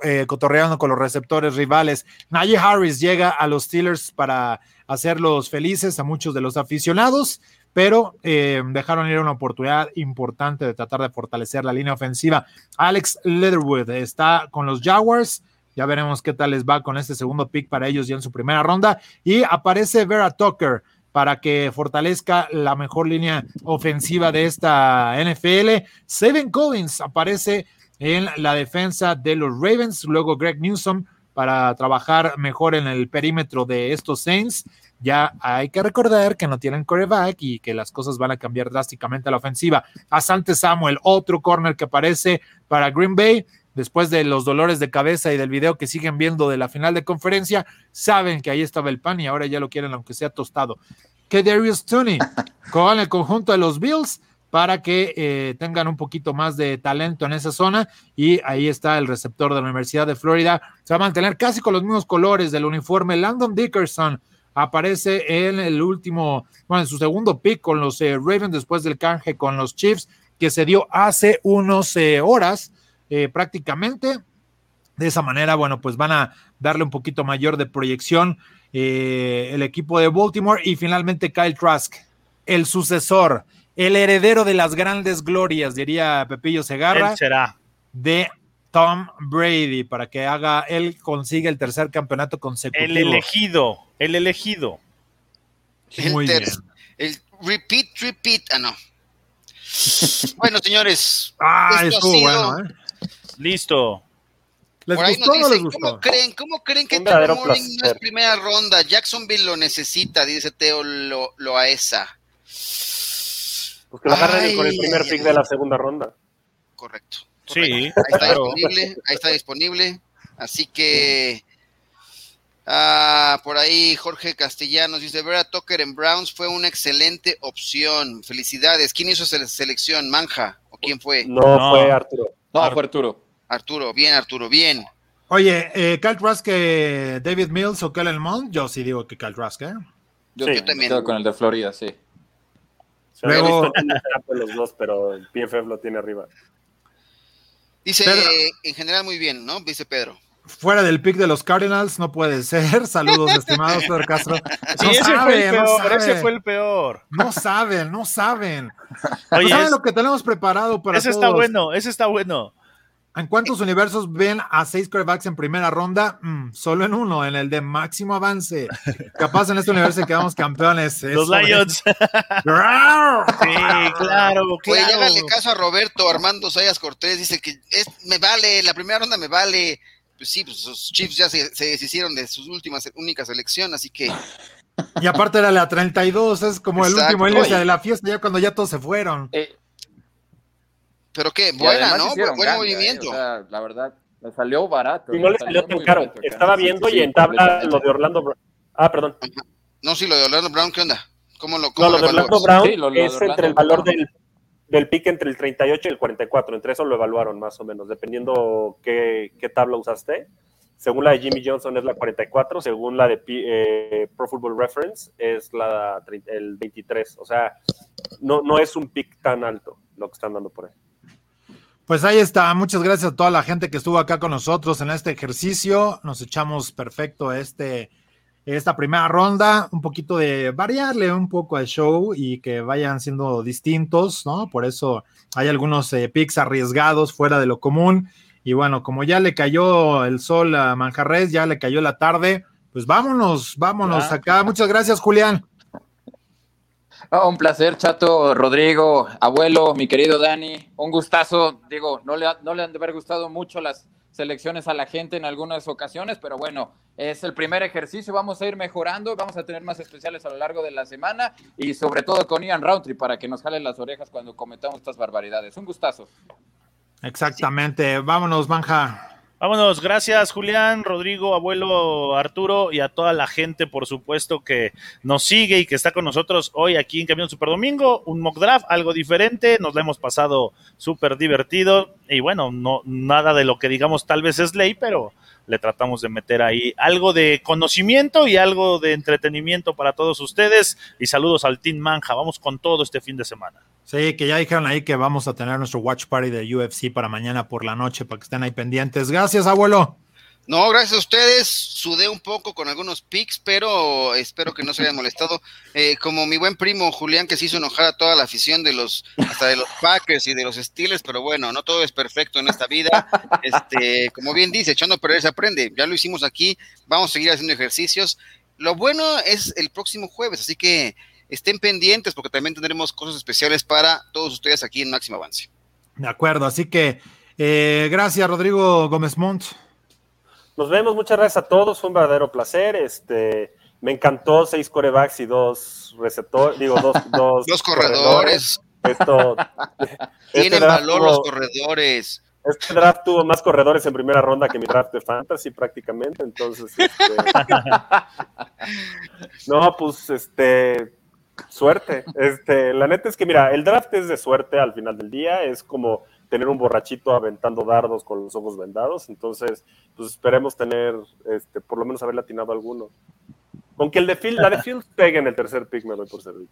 eh, cotorreando con los receptores rivales. Najee Harris llega a los Steelers para hacerlos felices a muchos de los aficionados, pero eh, dejaron ir una oportunidad importante de tratar de fortalecer la línea ofensiva. Alex Leatherwood está con los Jaguars. Ya veremos qué tal les va con este segundo pick para ellos ya en su primera ronda. Y aparece Vera Tucker para que fortalezca la mejor línea ofensiva de esta NFL. Seven Collins aparece en la defensa de los Ravens. Luego Greg Newsom para trabajar mejor en el perímetro de estos Saints. Ya hay que recordar que no tienen coreback y que las cosas van a cambiar drásticamente a la ofensiva. Asante Samuel, otro corner que aparece para Green Bay. Después de los dolores de cabeza y del video que siguen viendo de la final de conferencia, saben que ahí estaba el pan y ahora ya lo quieren aunque sea tostado. Que Darius Tooney con el conjunto de los Bills para que eh, tengan un poquito más de talento en esa zona y ahí está el receptor de la Universidad de Florida. Se va a mantener casi con los mismos colores del uniforme. Landon Dickerson aparece en el último, bueno, en su segundo pick con los eh, Ravens después del canje con los Chiefs que se dio hace unos eh, horas prácticamente. De esa manera, bueno, pues van a darle un poquito mayor de proyección el equipo de Baltimore y finalmente Kyle Trask, el sucesor, el heredero de las grandes glorias, diría Pepillo Segarra, Él será. de Tom Brady, para que haga, él consiga el tercer campeonato consecutivo. El elegido. El elegido. El, Muy ter- bien. el repeat, repeat. Ah, no. bueno, señores. Ah, esto ha estuvo sido- bueno, ¿eh? Listo. ¿Les Por ahí gustó o nos no les dice, ¿cómo gustó? creen, ¿cómo creen que Trevor Morning no es primera ronda? Jacksonville lo necesita, dice Teo Lo- Loaesa. Pues que lo agarren Ay, con el primer ay, pick ay. de la segunda ronda. Correcto. Sí. Ahí está claro. disponible, ahí está disponible. Así que ah, por ahí Jorge Castellanos dice, ver a Tucker en Browns fue una excelente opción. Felicidades. ¿Quién hizo esa selección? ¿Manja? ¿O quién fue? No, No. fue Arturo. No, fue Arturo. Arturo, bien, Arturo, bien. Oye, eh, Kyle Trask, eh, David Mills o Kellen Mond, yo sí digo que Kyle Trask, ¿eh? Yo, Sí, yo también. quedo con el de Florida, sí. Se Luego- visto los dos, pero el PFF lo tiene arriba. Dice, Pedro. en general muy bien, ¿no? Dice Pedro. Fuera del pick de los Cardinals, no puede ser. Saludos, estimados Pedro Castro. Sí, No ese fue el saben, no peor, ese saben. fue el peor. No saben, no saben. Oye, no saben es- lo que tenemos preparado para ese todos. está bueno, ese está bueno. ¿En cuántos universos ven a seis quarterbacks en primera ronda? Mm, solo en uno, en el de máximo avance. Capaz en este universo quedamos campeones. Los es. Lions. Sí, claro, Oye, hágale caso a Roberto Armando Sayas Cortés, dice que es, me vale, la primera ronda me vale. Pues sí, pues los Chiefs ya se, se deshicieron de su última, única selección, así que Y aparte era la 32, es como el último inicio de la fiesta, ya cuando ya todos se fueron. Eh, Pero qué, buena, ¿no? Buen ganga, movimiento. eh, o sea, la verdad, me salió barato. Y no me le salió tan caro. barato, Estaba viendo y sí, en tabla lo de Orlando Brown. Ah, perdón. No, sí, lo de Orlando Brown, ¿qué onda? ¿Cómo lo, cómo No, lo de? Orlando Brown Sí, lo- lo de es Orlando entre el valor Brown. del, del pick entre el 38 y el 44. Entre eso lo evaluaron más o menos, dependiendo qué, qué tabla usaste. Según la de Jimmy Johnson es la 44, según la de P- eh, Pro Football Reference es la, el 23. O sea, no, no es un pick tan alto lo que están dando por ahí. Pues ahí está. Muchas gracias a toda la gente que estuvo acá con nosotros en este ejercicio. Nos echamos perfecto este, esta primera ronda. Un poquito de variarle un poco al show y que vayan siendo distintos, ¿no? Por eso hay algunos eh, picks arriesgados fuera de lo común. Y bueno, como ya le cayó el sol a Manjarres, ya le cayó la tarde, pues vámonos, vámonos acá. Muchas gracias, Julián. Ah, un placer, Chato, Rodrigo, abuelo, mi querido Dani. Un gustazo. Digo, no le, han de haber gustado mucho las selecciones a la gente en algunas ocasiones, pero bueno, es el primer ejercicio. Vamos a ir mejorando, vamos a tener más especiales a lo largo de la semana y sobre todo con Ian Roundtree para que nos jalen las orejas cuando cometamos estas barbaridades. Un gustazo. Exactamente. Vámonos, Manja. Vámonos, gracias Julián, Rodrigo, abuelo Arturo y a toda la gente, por supuesto, que nos sigue y que está con nosotros hoy aquí en Camino Super Domingo. Un mock draft, algo diferente, nos lo hemos pasado súper divertido y bueno, no nada de lo que digamos tal vez es ley, pero le tratamos de meter ahí algo de conocimiento y algo de entretenimiento para todos ustedes. Y saludos al Team Manja, vamos con todo este fin de semana. Sí, que ya dijeron ahí que vamos a tener nuestro watch party de UFC para mañana por la noche, para que estén ahí pendientes. Gracias, abuelo. No, gracias a ustedes. Sudé un poco con algunos pics, pero espero que no se hayan molestado. Eh, como mi buen primo Julián, que se hizo enojar a toda la afición de los, hasta de los Packers y de los Steelers, pero bueno, no todo es perfecto en esta vida. Este, como bien dice, echando a perder se aprende. Ya lo hicimos aquí, vamos a seguir haciendo ejercicios. Lo bueno es el próximo jueves, así que estén pendientes porque también tendremos cosas especiales para todos ustedes aquí en Máximo Avance. De acuerdo, así que eh, gracias, Rodrigo Gómez Montt. Nos vemos, muchas gracias a todos, fue un verdadero placer. Este, me encantó seis corebacks y dos receptores, digo, dos, dos, Los corredores, Esto, tienen este draft valor los tuvo- corredores. Este draft tuvo más corredores en primera ronda que mi draft de fantasy prácticamente, entonces este, no, pues este suerte. Este, la neta es que mira, el draft es de suerte al final del día, es como tener un borrachito aventando dardos con los ojos vendados, entonces pues esperemos tener este por lo menos haber latinado alguno. Con que el de Phil, la de Fields pegue en el tercer pick me doy por servido.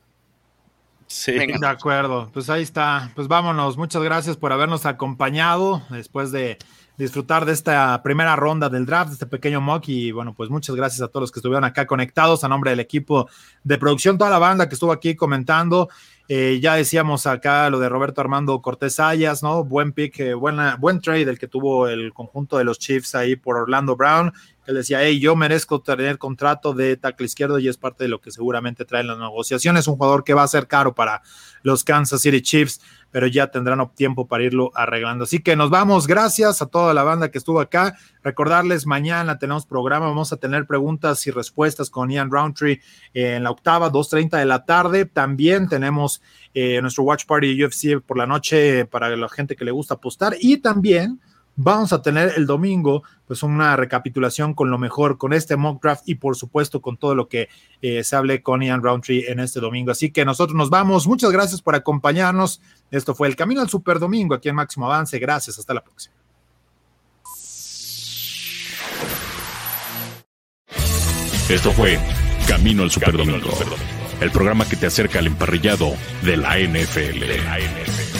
Sí. Venga. De acuerdo, pues ahí está. Pues vámonos. Muchas gracias por habernos acompañado después de disfrutar de esta primera ronda del draft, de este pequeño mock. Y bueno, pues muchas gracias a todos los que estuvieron acá conectados a nombre del equipo de producción, toda la banda que estuvo aquí comentando. Eh, ya decíamos acá lo de Roberto Armando Cortés Ayas, ¿no? Buen pick, eh, buena, buen trade el que tuvo el conjunto de los Chiefs ahí por Orlando Brown. Él decía, hey, yo merezco tener contrato de tackle izquierdo y es parte de lo que seguramente traen las negociaciones. Un jugador que va a ser caro para los Kansas City Chiefs. pero ya tendrán tiempo para irlo arreglando. Así que nos vamos, gracias a toda la banda que estuvo acá. Recordarles, mañana tenemos programa, vamos a tener preguntas y respuestas con Ian Roundtree en la octava, 2.30 de la tarde. También tenemos eh, nuestro Watch Party UFC por la noche para la gente que le gusta apostar y también vamos a tener el domingo pues una recapitulación con lo mejor, con este mock draft y por supuesto con todo lo que eh, se hable con Ian Roundtree en este domingo. Así que nosotros nos vamos. Muchas gracias por acompañarnos. Esto fue el Camino al Super Domingo aquí en Máximo Avance. Gracias. Hasta la próxima. Esto fue Camino al Super Domingo, el programa que te acerca al emparrillado de la NFL. De la NFL.